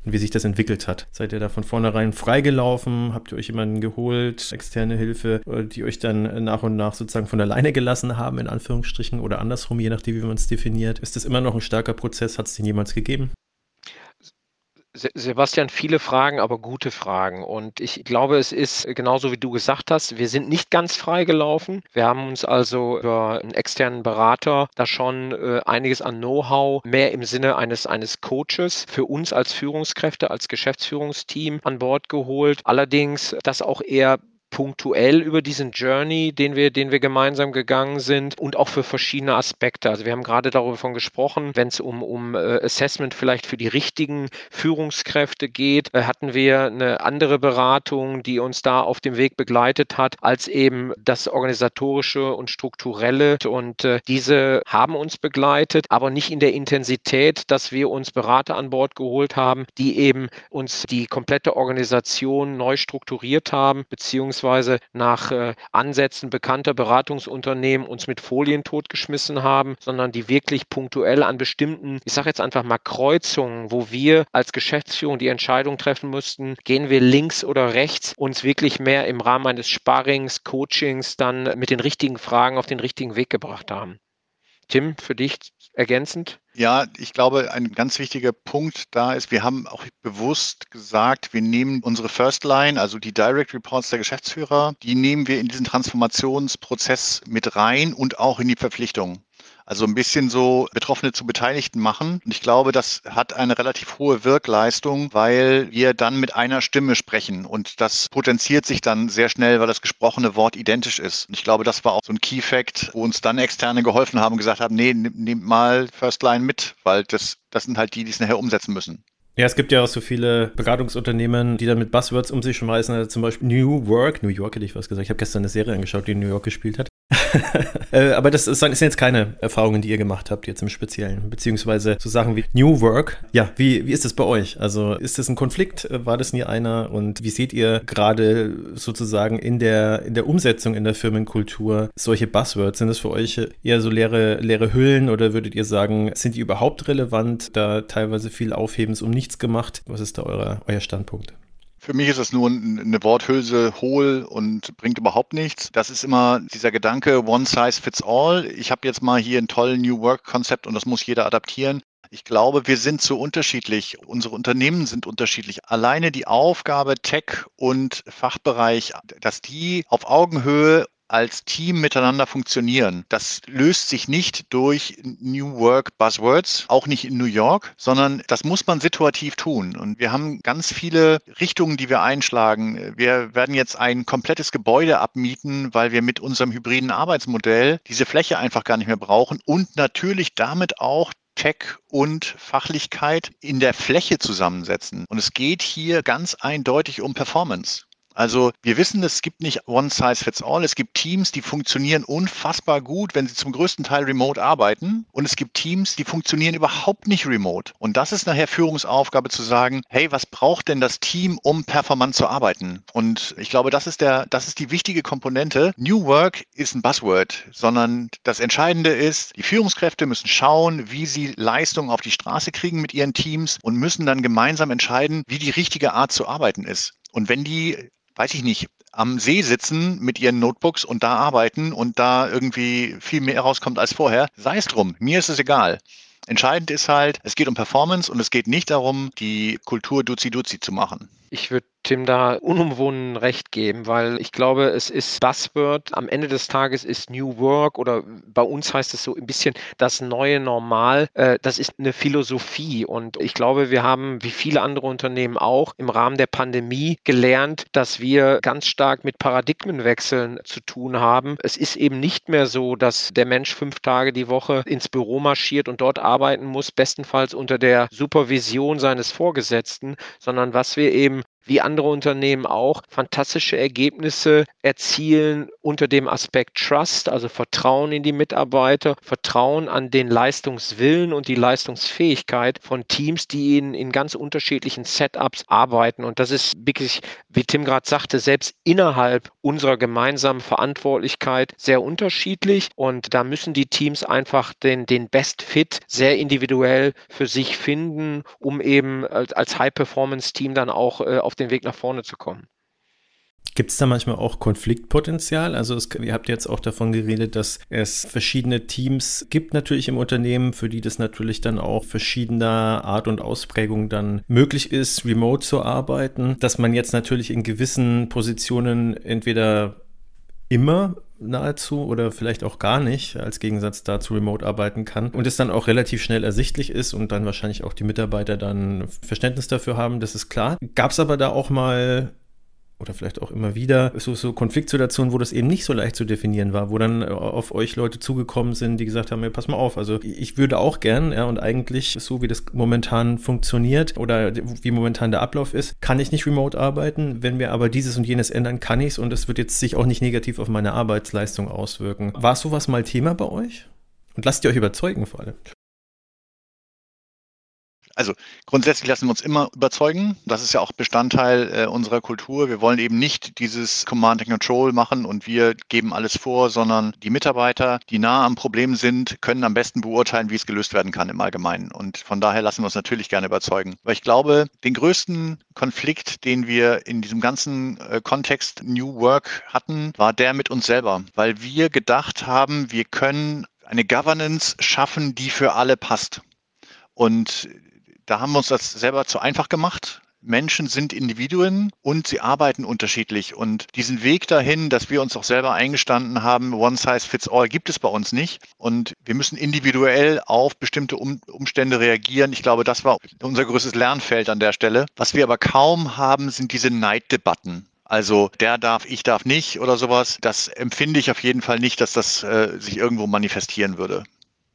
und wie sich das entwickelt hat. Seid ihr da von vornherein freigelaufen? Habt ihr euch jemanden geholt, externe Hilfe, äh, die euch dann nach und nach sozusagen von alleine gelassen haben, in Anführungsstrichen, oder andersrum, je nachdem, wie man es definiert? Ist das immer noch ein starker Prozess? Hat es den jemals gegeben? Sebastian, viele Fragen, aber gute Fragen. Und ich glaube, es ist genauso wie du gesagt hast, wir sind nicht ganz frei gelaufen. Wir haben uns also über einen externen Berater da schon äh, einiges an Know-how, mehr im Sinne eines, eines Coaches für uns als Führungskräfte, als Geschäftsführungsteam an Bord geholt. Allerdings das auch eher punktuell über diesen Journey, den wir, den wir gemeinsam gegangen sind und auch für verschiedene Aspekte. Also wir haben gerade darüber von gesprochen, wenn es um, um äh, Assessment vielleicht für die richtigen Führungskräfte geht, äh, hatten wir eine andere Beratung, die uns da auf dem Weg begleitet hat, als eben das organisatorische und strukturelle. Und äh, diese haben uns begleitet, aber nicht in der Intensität, dass wir uns Berater an Bord geholt haben, die eben uns die komplette Organisation neu strukturiert haben, beziehungsweise beziehungsweise nach äh, Ansätzen bekannter Beratungsunternehmen uns mit Folien totgeschmissen haben, sondern die wirklich punktuell an bestimmten, ich sage jetzt einfach mal Kreuzungen, wo wir als Geschäftsführung die Entscheidung treffen mussten, gehen wir links oder rechts, uns wirklich mehr im Rahmen eines Sparrings, Coachings dann mit den richtigen Fragen auf den richtigen Weg gebracht haben. Tim, für dich ergänzend? Ja, ich glaube, ein ganz wichtiger Punkt da ist, wir haben auch bewusst gesagt, wir nehmen unsere First Line, also die Direct Reports der Geschäftsführer, die nehmen wir in diesen Transformationsprozess mit rein und auch in die Verpflichtung. Also ein bisschen so Betroffene zu Beteiligten machen. Und ich glaube, das hat eine relativ hohe Wirkleistung, weil wir dann mit einer Stimme sprechen. Und das potenziert sich dann sehr schnell, weil das gesprochene Wort identisch ist. Und ich glaube, das war auch so ein Key Fact, wo uns dann Externe geholfen haben und gesagt haben, nee, nehmt mal First Line mit, weil das, das sind halt die, die es nachher umsetzen müssen. Ja, es gibt ja auch so viele Beratungsunternehmen, die dann mit Buzzwords um sich schmeißen. Also zum Beispiel New Work, New York hätte ich was gesagt. Ich habe gestern eine Serie angeschaut, die in New York gespielt hat. Äh, aber das sind jetzt keine Erfahrungen, die ihr gemacht habt, jetzt im Speziellen. Beziehungsweise so Sachen wie New Work. Ja, wie, wie ist das bei euch? Also ist das ein Konflikt? War das nie einer? Und wie seht ihr gerade sozusagen in der, in der Umsetzung in der Firmenkultur solche Buzzwords? Sind das für euch eher so leere, leere Hüllen oder würdet ihr sagen, sind die überhaupt relevant? Da teilweise viel Aufhebens um nichts gemacht. Was ist da euer, euer Standpunkt? Für mich ist es nur eine Worthülse hohl und bringt überhaupt nichts. Das ist immer dieser Gedanke, one size fits all. Ich habe jetzt mal hier ein tolles New Work-Konzept und das muss jeder adaptieren. Ich glaube, wir sind so unterschiedlich. Unsere Unternehmen sind unterschiedlich. Alleine die Aufgabe Tech und Fachbereich, dass die auf Augenhöhe als Team miteinander funktionieren. Das löst sich nicht durch New Work Buzzwords, auch nicht in New York, sondern das muss man situativ tun. Und wir haben ganz viele Richtungen, die wir einschlagen. Wir werden jetzt ein komplettes Gebäude abmieten, weil wir mit unserem hybriden Arbeitsmodell diese Fläche einfach gar nicht mehr brauchen und natürlich damit auch Tech und Fachlichkeit in der Fläche zusammensetzen. Und es geht hier ganz eindeutig um Performance. Also wir wissen, es gibt nicht One Size Fits All. Es gibt Teams, die funktionieren unfassbar gut, wenn sie zum größten Teil remote arbeiten. Und es gibt Teams, die funktionieren überhaupt nicht remote. Und das ist nachher Führungsaufgabe zu sagen, hey, was braucht denn das Team, um performant zu arbeiten? Und ich glaube, das ist der, das ist die wichtige Komponente. New Work ist ein Buzzword, sondern das Entscheidende ist, die Führungskräfte müssen schauen, wie sie Leistung auf die Straße kriegen mit ihren Teams und müssen dann gemeinsam entscheiden, wie die richtige Art zu arbeiten ist. Und wenn die weiß ich nicht, am See sitzen mit ihren Notebooks und da arbeiten und da irgendwie viel mehr rauskommt als vorher, sei es drum. Mir ist es egal. Entscheidend ist halt, es geht um Performance und es geht nicht darum, die Kultur Duzi-Duzi zu machen. Ich würde Tim da unumwohnen recht geben, weil ich glaube, es ist Buzzword. Am Ende des Tages ist New Work oder bei uns heißt es so ein bisschen das neue Normal. Äh, das ist eine Philosophie und ich glaube, wir haben, wie viele andere Unternehmen auch, im Rahmen der Pandemie gelernt, dass wir ganz stark mit Paradigmenwechseln zu tun haben. Es ist eben nicht mehr so, dass der Mensch fünf Tage die Woche ins Büro marschiert und dort arbeiten muss, bestenfalls unter der Supervision seines Vorgesetzten, sondern was wir eben game wie andere Unternehmen auch, fantastische Ergebnisse erzielen unter dem Aspekt Trust, also Vertrauen in die Mitarbeiter, Vertrauen an den Leistungswillen und die Leistungsfähigkeit von Teams, die in, in ganz unterschiedlichen Setups arbeiten. Und das ist wirklich, wie Tim gerade sagte, selbst innerhalb unserer gemeinsamen Verantwortlichkeit sehr unterschiedlich. Und da müssen die Teams einfach den, den Best Fit sehr individuell für sich finden, um eben als, High-Performance-Team dann auch äh, auf auf den Weg nach vorne zu kommen. Gibt es da manchmal auch Konfliktpotenzial? Also es, ihr habt jetzt auch davon geredet, dass es verschiedene Teams gibt natürlich im Unternehmen, für die das natürlich dann auch verschiedener Art und Ausprägung dann möglich ist, remote zu arbeiten. Dass man jetzt natürlich in gewissen Positionen entweder immer nahezu oder vielleicht auch gar nicht als Gegensatz dazu remote arbeiten kann und es dann auch relativ schnell ersichtlich ist und dann wahrscheinlich auch die Mitarbeiter dann Verständnis dafür haben, das ist klar. Gab es aber da auch mal oder vielleicht auch immer wieder so, so Konfliktsituationen, wo das eben nicht so leicht zu definieren war, wo dann äh, auf euch Leute zugekommen sind, die gesagt haben, ja, pass mal auf, also ich würde auch gern, ja, und eigentlich so wie das momentan funktioniert oder wie momentan der Ablauf ist, kann ich nicht remote arbeiten. Wenn wir aber dieses und jenes ändern, kann ich es und es wird jetzt sich auch nicht negativ auf meine Arbeitsleistung auswirken. War sowas mal Thema bei euch? Und lasst ihr euch überzeugen vor allem. Also grundsätzlich lassen wir uns immer überzeugen. Das ist ja auch Bestandteil äh, unserer Kultur. Wir wollen eben nicht dieses Command and Control machen und wir geben alles vor, sondern die Mitarbeiter, die nah am Problem sind, können am besten beurteilen, wie es gelöst werden kann im Allgemeinen. Und von daher lassen wir uns natürlich gerne überzeugen. Weil ich glaube, den größten Konflikt, den wir in diesem ganzen äh, Kontext New Work hatten, war der mit uns selber, weil wir gedacht haben, wir können eine Governance schaffen, die für alle passt. Und da haben wir uns das selber zu einfach gemacht. Menschen sind Individuen und sie arbeiten unterschiedlich. Und diesen Weg dahin, dass wir uns auch selber eingestanden haben, One Size Fits All gibt es bei uns nicht. Und wir müssen individuell auf bestimmte um Umstände reagieren. Ich glaube, das war unser größtes Lernfeld an der Stelle. Was wir aber kaum haben, sind diese Neiddebatten. Also der darf, ich darf nicht oder sowas. Das empfinde ich auf jeden Fall nicht, dass das äh, sich irgendwo manifestieren würde.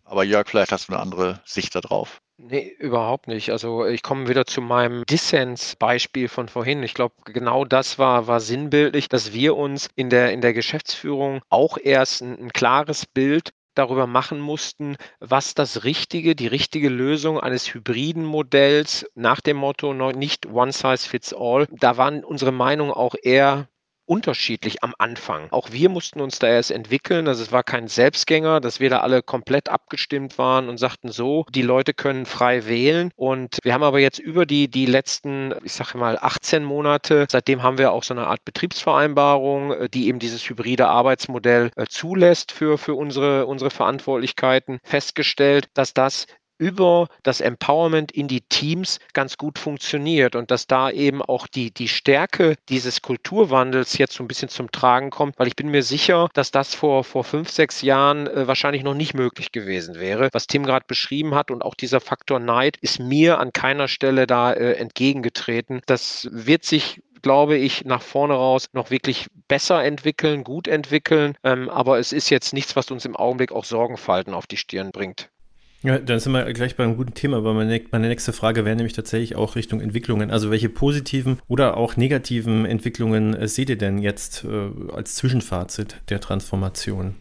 Aber Jörg, vielleicht hast du eine andere Sicht darauf. Nee, überhaupt nicht. Also ich komme wieder zu meinem Dissens-Beispiel von vorhin. Ich glaube, genau das war, war sinnbildlich, dass wir uns in der, in der Geschäftsführung auch erst ein, ein klares Bild darüber machen mussten, was das richtige, die richtige Lösung eines hybriden Modells nach dem Motto nicht One Size Fits All. Da waren unsere Meinungen auch eher unterschiedlich am Anfang. Auch wir mussten uns da erst entwickeln. Also es war kein Selbstgänger, dass wir da alle komplett abgestimmt waren und sagten so, die Leute können frei wählen. Und wir haben aber jetzt über die, die letzten, ich sage mal, 18 Monate, seitdem haben wir auch so eine Art Betriebsvereinbarung, äh, die eben dieses hybride Arbeitsmodell äh, zulässt für, für unsere, unsere Verantwortlichkeiten, festgestellt, dass das über das Empowerment in die Teams ganz gut funktioniert und dass da eben auch die, die Stärke dieses Kulturwandels jetzt so ein bisschen zum Tragen kommt, weil ich bin mir sicher, dass das vor, vor fünf, sechs Jahren äh, wahrscheinlich noch nicht möglich gewesen wäre, was Tim gerade beschrieben hat und auch dieser Faktor Neid ist mir an keiner Stelle da äh, entgegengetreten. Das wird sich glaube ich, nach vorne raus noch wirklich besser entwickeln, gut entwickeln. Ähm, aber es ist jetzt nichts, was uns im Augenblick auch Sorgenfalten auf die Stirn bringt. Ja, dann sind wir gleich beim guten Thema, weil meine, meine nächste Frage wäre nämlich tatsächlich auch Richtung Entwicklungen. Also welche positiven oder auch negativen Entwicklungen äh, seht ihr denn jetzt äh, als Zwischenfazit der Transformation?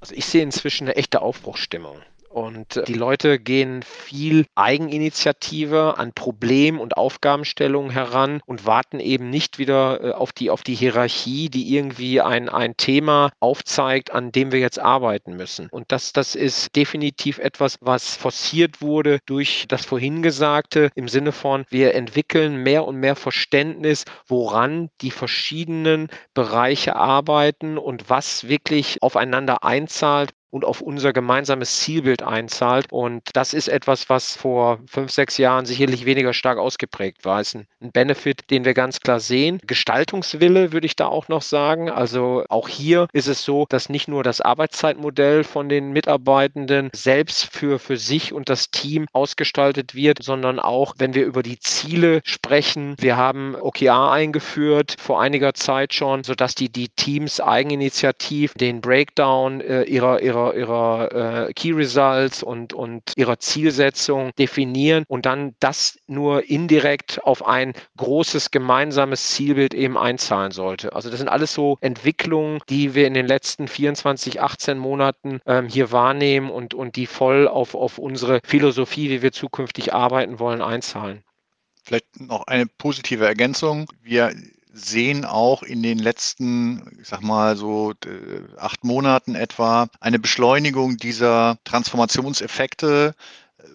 Also ich sehe inzwischen eine echte Aufbruchsstimmung. Und äh, die Leute gehen viel Eigeninitiative an Problem- und Aufgabenstellungen heran und warten eben nicht wieder äh, auf die, auf die Hierarchie, die irgendwie ein, ein Thema aufzeigt, an dem wir jetzt arbeiten müssen. Und das, das ist definitiv etwas, was forciert wurde durch das Vorhingesagte im Sinne von, wir entwickeln mehr und mehr Verständnis, woran die verschiedenen Bereiche arbeiten und was wirklich aufeinander einzahlt und auf unser gemeinsames Zielbild einzahlt. Und das ist etwas, was vor fünf, sechs Jahren sicherlich weniger stark ausgeprägt war. Es ist ein Benefit, den wir ganz klar sehen. Gestaltungswille würde ich da auch noch sagen. Also auch hier ist es so, dass nicht nur das Arbeitszeitmodell von den Mitarbeitenden selbst für, für sich und das Team ausgestaltet wird, sondern auch, wenn wir über die Ziele sprechen. Wir haben OKR eingeführt vor einiger Zeit schon, sodass die, die Teams eigeninitiativ den Breakdown äh, ihrer, ihrer ihrer, ihrer äh, Key Results und, und ihrer Zielsetzung definieren und dann das nur indirekt auf ein großes gemeinsames Zielbild eben einzahlen sollte. Also das sind alles so Entwicklungen, die wir in den letzten 24, 18 Monaten ähm, hier wahrnehmen und, und die voll auf, auf unsere Philosophie, wie wir zukünftig arbeiten wollen, einzahlen. Vielleicht noch eine positive Ergänzung. Wir sehen auch in den letzten, ich sag mal so acht Monaten etwa eine Beschleunigung dieser Transformationseffekte,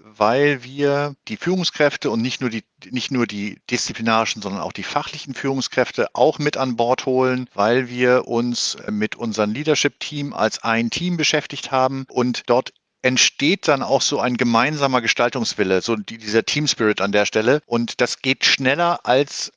weil wir die Führungskräfte und nicht nur die nicht nur die disziplinarischen, sondern auch die fachlichen Führungskräfte auch mit an Bord holen, weil wir uns mit unserem Leadership-Team als ein Team beschäftigt haben und dort entsteht dann auch so ein gemeinsamer Gestaltungswille, so dieser Team Spirit an der Stelle. Und das geht schneller als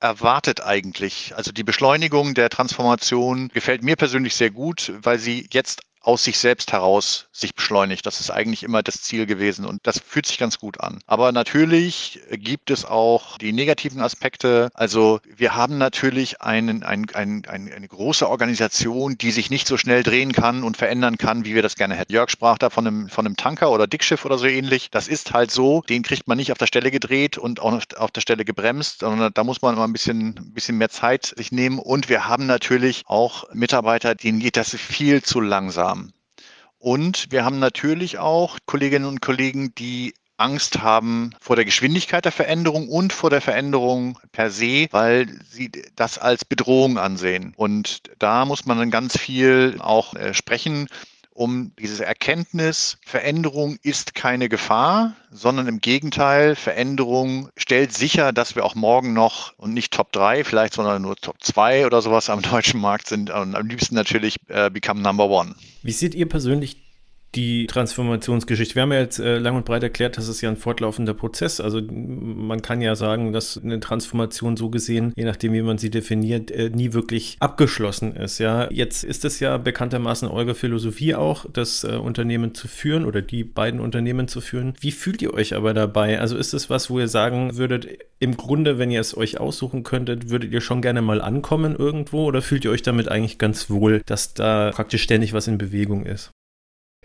erwartet eigentlich? Also die Beschleunigung der Transformation gefällt mir persönlich sehr gut, weil sie jetzt aus sich selbst heraus sich beschleunigt. Das ist eigentlich immer das Ziel gewesen und das fühlt sich ganz gut an. Aber natürlich gibt es auch die negativen Aspekte. Also wir haben natürlich einen, ein, ein, ein, eine große Organisation, die sich nicht so schnell drehen kann und verändern kann, wie wir das gerne hätten. Jörg sprach da von einem, von einem Tanker oder Dickschiff oder so ähnlich. Das ist halt so, den kriegt man nicht auf der Stelle gedreht und auch auf der Stelle gebremst, sondern da muss man mal ein bisschen, ein bisschen mehr Zeit sich nehmen. Und wir haben natürlich auch Mitarbeiter, denen geht das viel zu langsam. Und wir haben natürlich auch Kolleginnen und Kollegen, die Angst haben vor der Geschwindigkeit der Veränderung und vor der Veränderung per se, weil sie das als Bedrohung ansehen. Und da muss man dann ganz viel auch äh, sprechen um diese Erkenntnis, Veränderung ist keine Gefahr, sondern im Gegenteil, Veränderung stellt sicher, dass wir auch morgen noch und nicht Top 3 vielleicht, sondern nur Top 2 oder sowas am deutschen Markt sind und am liebsten natürlich äh, become Number One. Wie seht ihr persönlich die Transformationsgeschichte. Wir haben ja jetzt äh, lang und breit erklärt, dass es ja ein fortlaufender Prozess. Also man kann ja sagen, dass eine Transformation so gesehen, je nachdem wie man sie definiert, äh, nie wirklich abgeschlossen ist. Ja, jetzt ist es ja bekanntermaßen eure Philosophie auch, das äh, Unternehmen zu führen oder die beiden Unternehmen zu führen. Wie fühlt ihr euch aber dabei? Also ist es was, wo ihr sagen würdet, im Grunde, wenn ihr es euch aussuchen könntet, würdet ihr schon gerne mal ankommen irgendwo oder fühlt ihr euch damit eigentlich ganz wohl, dass da praktisch ständig was in Bewegung ist?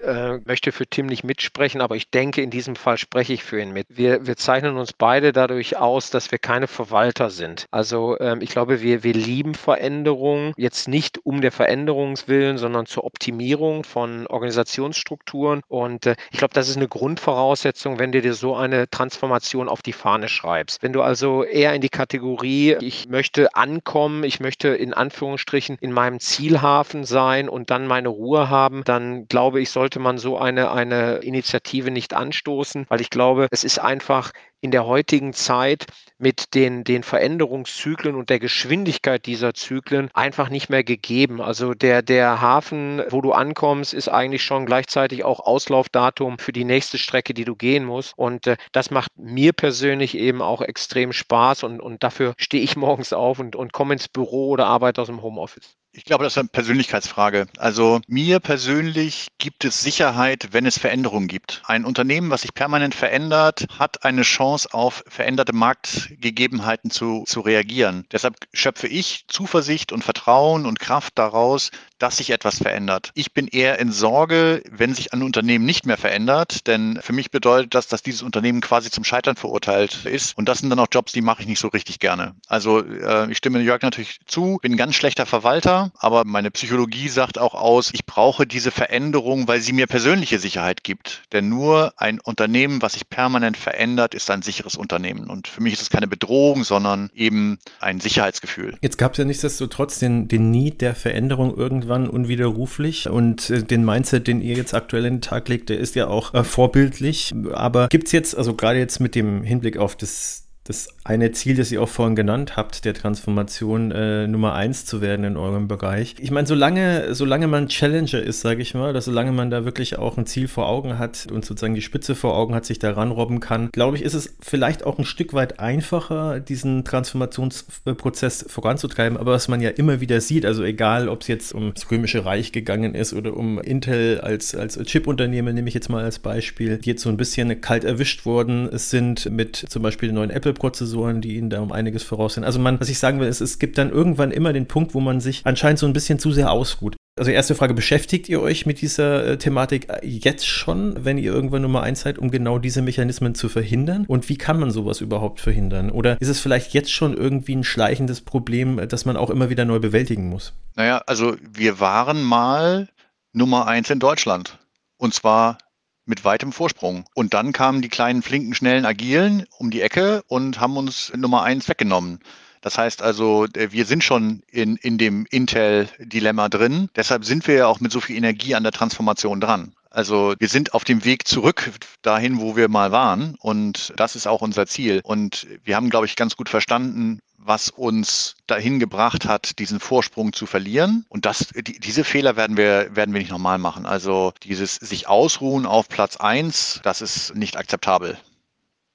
Äh, möchte für Tim nicht mitsprechen, aber ich denke, in diesem Fall spreche ich für ihn mit. Wir, wir zeichnen uns beide dadurch aus, dass wir keine Verwalter sind. Also ähm, ich glaube, wir, wir lieben Veränderungen, jetzt nicht um der Veränderungswillen, sondern zur Optimierung von Organisationsstrukturen. Und äh, ich glaube, das ist eine Grundvoraussetzung, wenn du dir so eine Transformation auf die Fahne schreibst. Wenn du also eher in die Kategorie, ich möchte ankommen, ich möchte in Anführungsstrichen in meinem Zielhafen sein und dann meine Ruhe haben, dann glaube ich, sollte man so eine, eine Initiative nicht anstoßen, weil ich glaube, es ist einfach in der heutigen Zeit mit den, den Veränderungszyklen und der Geschwindigkeit dieser Zyklen einfach nicht mehr gegeben. Also der, der Hafen, wo du ankommst, ist eigentlich schon gleichzeitig auch Auslaufdatum für die nächste Strecke, die du gehen musst. Und äh, das macht mir persönlich eben auch extrem Spaß und, und dafür stehe ich morgens auf und, und komme ins Büro oder arbeite aus dem Homeoffice. Ich glaube, das ist eine Persönlichkeitsfrage. Also mir persönlich gibt es Sicherheit, wenn es Veränderungen gibt. Ein Unternehmen, was sich permanent verändert, hat eine Chance auf veränderte Marktgegebenheiten zu, zu reagieren. Deshalb schöpfe ich Zuversicht und Vertrauen und Kraft daraus, dass sich etwas verändert. Ich bin eher in Sorge, wenn sich ein Unternehmen nicht mehr verändert, denn für mich bedeutet das, dass dieses Unternehmen quasi zum Scheitern verurteilt ist. Und das sind dann auch Jobs, die mache ich nicht so richtig gerne. Also äh, ich stimme Jörg natürlich zu, bin ein ganz schlechter Verwalter, aber meine Psychologie sagt auch aus, ich brauche diese Veränderung, weil sie mir persönliche Sicherheit gibt. Denn nur ein Unternehmen, was sich permanent verändert, ist ein sicheres Unternehmen. Und für mich ist es keine Bedrohung, sondern eben ein Sicherheitsgefühl. Jetzt gab es ja nichtsdestotrotz den, den Need der Veränderung irgendwann irgendwann unwiderruflich. Und äh, den Mindset, den ihr jetzt aktuell in den Tag legt, der ist ja auch äh, vorbildlich. Aber gibt es jetzt, also gerade jetzt mit dem Hinblick auf das das eine Ziel, das ihr auch vorhin genannt habt, der Transformation äh, Nummer eins zu werden in eurem Bereich. Ich meine, solange, solange man Challenger ist, sage ich mal, oder solange man da wirklich auch ein Ziel vor Augen hat und sozusagen die Spitze vor Augen hat, sich da ranrobben kann, glaube ich, ist es vielleicht auch ein Stück weit einfacher, diesen Transformationsprozess voranzutreiben. Aber was man ja immer wieder sieht, also egal, ob es jetzt um das Römische Reich gegangen ist oder um Intel als, als Chip-Unternehmen, nehme ich jetzt mal als Beispiel, die jetzt so ein bisschen kalt erwischt worden sind mit zum Beispiel den neuen Apple Apple-Prozessoren, die ihnen da um einiges voraus sind. Also man, was ich sagen will, ist, es gibt dann irgendwann immer den Punkt, wo man sich anscheinend so ein bisschen zu sehr ausruht. Also erste Frage, beschäftigt ihr euch mit dieser äh, Thematik jetzt schon, wenn ihr irgendwann Nummer eins seid, um genau diese Mechanismen zu verhindern? Und wie kann man sowas überhaupt verhindern? Oder ist es vielleicht jetzt schon irgendwie ein schleichendes Problem, das man auch immer wieder neu bewältigen muss? Naja, also wir waren mal Nummer eins in Deutschland. Und zwar mit weitem Vorsprung. Und dann kamen die kleinen, flinken, schnellen, agilen um die Ecke und haben uns Nummer eins weggenommen. Das heißt also, äh, wir sind schon in, in dem Intel-Dilemma drin. Deshalb sind wir ja auch mit so viel Energie an der Transformation dran. Also wir sind auf dem Weg zurück dahin, wo wir mal waren. Und das ist auch unser Ziel. Und wir haben, glaube ich, ganz gut verstanden, was uns dahin gebracht hat, diesen Vorsprung zu verlieren. Und das, die, diese Fehler werden wir, werden wir nicht nochmal machen. Also dieses sich ausruhen auf Platz eins, das ist nicht akzeptabel.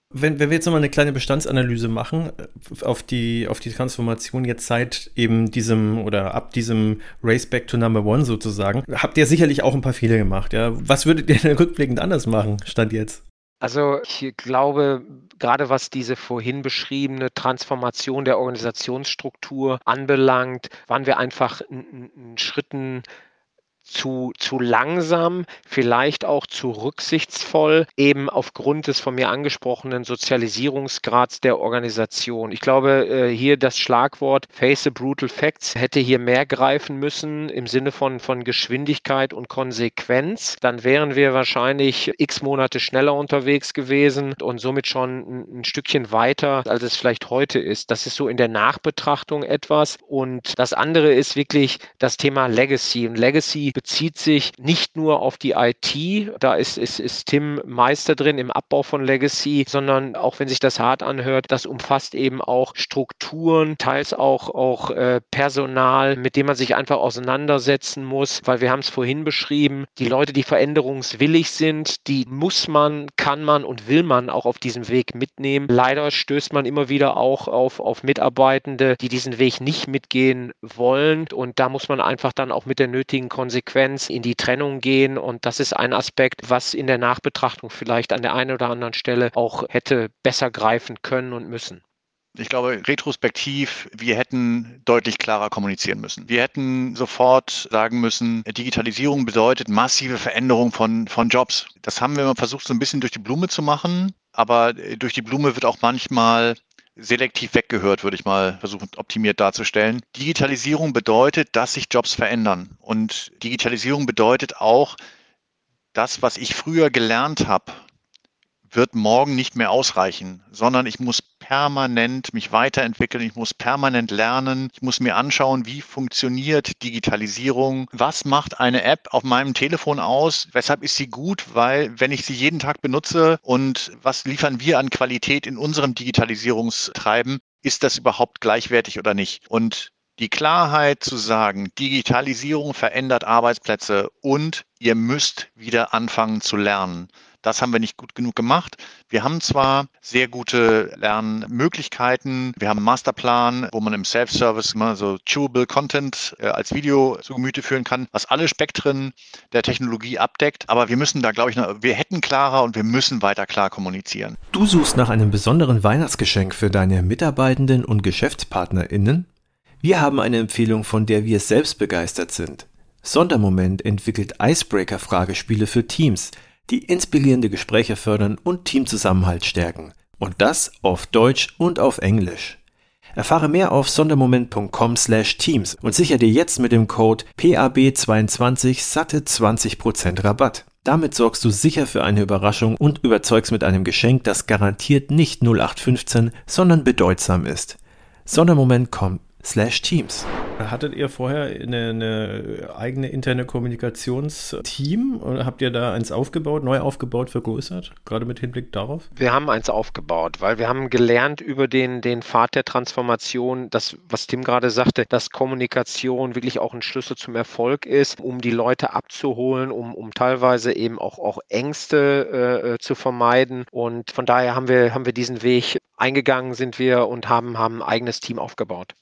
Wenn, wenn wir jetzt nochmal eine kleine Bestandsanalyse machen äh, auf die, auf die Transformation jetzt seit eben diesem oder ab diesem Race Back to Number One sozusagen, habt ihr sicherlich auch ein paar Fehler gemacht. Ja? Was würdet ihr denn rückblickend anders machen, stand jetzt? Also ich glaube, gerade was diese vorhin beschriebene Transformation der Organisationsstruktur anbelangt, waren wir einfach einen Schritten zu, zu langsam, vielleicht auch zu rücksichtsvoll, eben aufgrund des von mir angesprochenen Sozialisierungsgrads der Organisation. Ich glaube, äh, hier das Schlagwort Face the Brutal Facts hätte hier mehr greifen müssen im Sinne von, von Geschwindigkeit und Konsequenz. Dann wären wir wahrscheinlich x Monate schneller unterwegs gewesen und somit schon ein, ein Stückchen weiter, als es vielleicht heute ist. Das ist so in der Nachbetrachtung etwas. Und das andere ist wirklich das Thema Legacy. Und Legacy bezieht sich nicht nur auf die IT, da ist, ist, ist Tim Meister drin im Abbau von Legacy, sondern auch wenn sich das hart anhört, das umfasst eben auch Strukturen, teils auch, auch äh, Personal, mit dem man sich einfach auseinandersetzen muss, weil wir haben es vorhin beschrieben, die Leute, die veränderungswillig sind, die muss man, kann man und will man auch auf diesem Weg mitnehmen. Leider stößt man immer wieder auch auf, auf Mitarbeitende, die diesen Weg nicht mitgehen wollen und da muss man einfach dann auch mit der nötigen Konsequenz Konsequenz in die Trennung gehen. Und das ist ein Aspekt, was in der Nachbetrachtung vielleicht an der einen oder anderen Stelle auch hätte besser greifen können und müssen. Ich glaube, retrospektiv, wir hätten deutlich klarer kommunizieren müssen. Wir hätten sofort sagen müssen, Digitalisierung bedeutet massive Veränderung von, von Jobs. Das haben wir immer versucht, so ein bisschen durch die Blume zu machen. Aber durch die Blume wird auch manchmal selektiv weggehört, würde ich mal versuchen, optimiert darzustellen. Digitalisierung bedeutet, dass sich Jobs verändern. Und Digitalisierung bedeutet auch, das, was ich früher gelernt habe, wird morgen nicht mehr ausreichen, sondern ich muss permanent mich weiterentwickeln, ich muss permanent lernen, ich muss mir anschauen, wie funktioniert Digitalisierung, was macht eine App auf meinem Telefon aus, weshalb ist sie gut, weil wenn ich sie jeden Tag benutze und was liefern wir an Qualität in unserem Digitalisierungstreiben, ist das überhaupt gleichwertig oder nicht? Und die Klarheit zu sagen, Digitalisierung verändert Arbeitsplätze und ihr müsst wieder anfangen zu lernen. Das haben wir nicht gut genug gemacht. Wir haben zwar sehr gute Lernmöglichkeiten. Wir haben einen Masterplan, wo man im Self-Service so chewable Content äh, als Video zu Gemüte führen kann, was alle Spektren der Technologie abdeckt. Aber wir müssen da, glaube ich, noch, wir hätten klarer und wir müssen weiter klar kommunizieren. Du suchst nach einem besonderen Weihnachtsgeschenk für deine Mitarbeitenden und GeschäftspartnerInnen? Wir haben eine Empfehlung, von der wir selbst begeistert sind. Sondermoment entwickelt Icebreaker-Fragespiele für Teams – die inspirierende Gespräche fördern und Teamzusammenhalt stärken. Und das auf Deutsch und auf Englisch. Erfahre mehr auf sondermoment.com/teams und sichere dir jetzt mit dem Code PAB22 satte 20% Rabatt. Damit sorgst du sicher für eine Überraschung und überzeugst mit einem Geschenk, das garantiert nicht 0815, sondern bedeutsam ist. Sondermoment.com slash Teams. Hattet ihr vorher eine, eine eigene interne Kommunikationsteam oder habt ihr da eins aufgebaut, neu aufgebaut, vergrößert, gerade mit Hinblick darauf? Wir haben eins aufgebaut, weil wir haben gelernt über den, den Pfad der Transformation, das, was Tim gerade sagte, dass Kommunikation wirklich auch ein Schlüssel zum Erfolg ist, um die Leute abzuholen, um, um teilweise eben auch, auch Ängste äh, äh zu vermeiden. Und von daher haben wir, haben wir diesen Weg eingegangen, sind wir und haben, haben ein eigenes Team aufgebaut.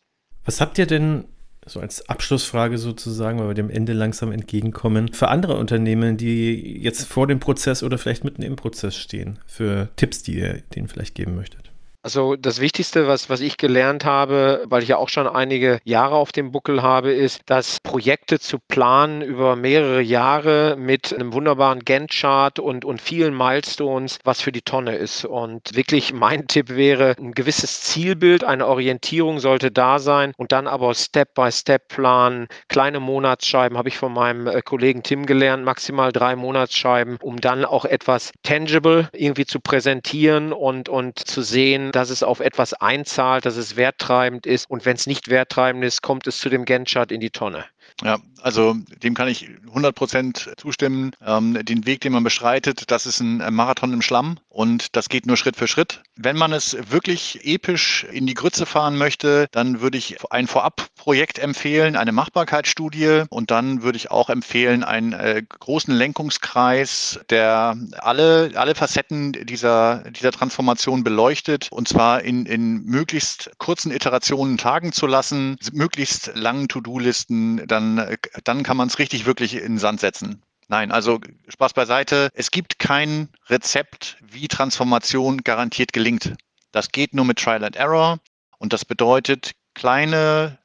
Was habt ihr denn so als Abschlussfrage sozusagen, weil wir dem Ende langsam entgegenkommen, für andere Unternehmen, die jetzt vor dem Prozess oder vielleicht mitten im Prozess stehen, für Tipps, die ihr denen vielleicht geben möchtet? Also das Wichtigste, was, was ich gelernt habe, weil ich ja auch schon einige Jahre auf dem Buckel habe, ist, dass Projekte zu planen über mehrere Jahre mit einem wunderbaren Gantt-Chart und, und vielen Milestones, was für die Tonne ist. Und wirklich mein Tipp wäre, ein gewisses Zielbild, eine Orientierung sollte da sein und dann aber Step-by-Step planen, kleine Monatsscheiben, habe ich von meinem äh, Kollegen Tim gelernt, maximal drei Monatsscheiben, um dann auch etwas tangible irgendwie zu präsentieren und, und zu sehen, dass es auf etwas einzahlt, dass es werttreibend ist. Und wenn es nicht werttreibend ist, kommt es zu dem Gantt-Chart in die Tonne. Ja, also dem kann ich 100 Prozent zustimmen. Ähm, den Weg, den man beschreitet, das ist ein Marathon im Schlamm und das geht nur Schritt für Schritt. Wenn man es wirklich episch in die Grütze fahren möchte, dann würde ich ein Vorabprojekt empfehlen, eine Machbarkeitsstudie und dann würde ich auch empfehlen, einen äh, großen Lenkungskreis, der alle, alle Facetten dieser, dieser Transformation beleuchtet und zwar in, in möglichst kurzen Iterationen tagen zu lassen, möglichst langen To-Do-Listen dann dann, kann man es richtig wirklich in den Sand setzen. Nein, also Spaß beiseite. Es gibt kein Rezept, wie Transformation garantiert gelingt. Das geht nur mit Trial and Error. Und das bedeutet kleine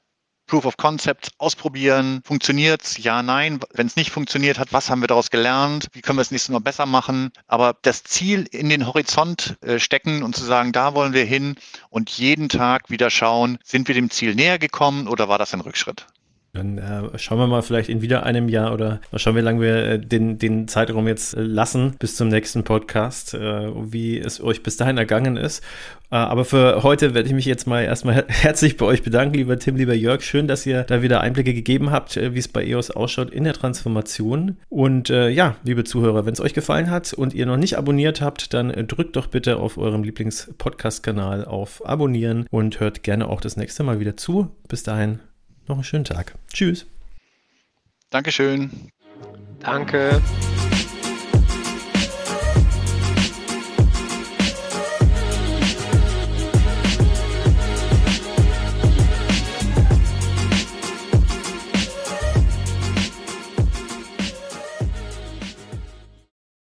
Proof of Concepts ausprobieren. Funktioniert's? Ja, nein. Wenn es nicht funktioniert hat, was haben wir daraus gelernt? Wie können wir es nächstes Mal besser machen? Aber das Ziel in den Horizont äh, stecken und zu sagen, da wollen wir hin und jeden Tag wieder schauen, sind wir dem Ziel näher gekommen oder war das ein Rückschritt? Dann äh, schauen wir mal vielleicht in wieder einem Jahr oder mal schauen, wie lange wir äh, den, den Zeitraum jetzt äh, lassen bis zum nächsten Podcast, äh, wie es euch bis dahin ergangen ist. Aber für heute werde ich mich jetzt mal erstmal her herzlich bei euch bedanken, lieber Tim, lieber Jörg. Schön, dass ihr da wieder Einblicke gegeben habt, wie es bei EOS ausschaut in der Transformation. Und ja, liebe Zuhörer, wenn es euch gefallen hat und ihr noch nicht abonniert habt, dann drückt doch bitte auf eurem Lieblings-Podcast-Kanal auf Abonnieren und hört gerne auch das nächste Mal wieder zu. Bis dahin, noch einen schönen Tag. Tschüss. Dankeschön. Danke.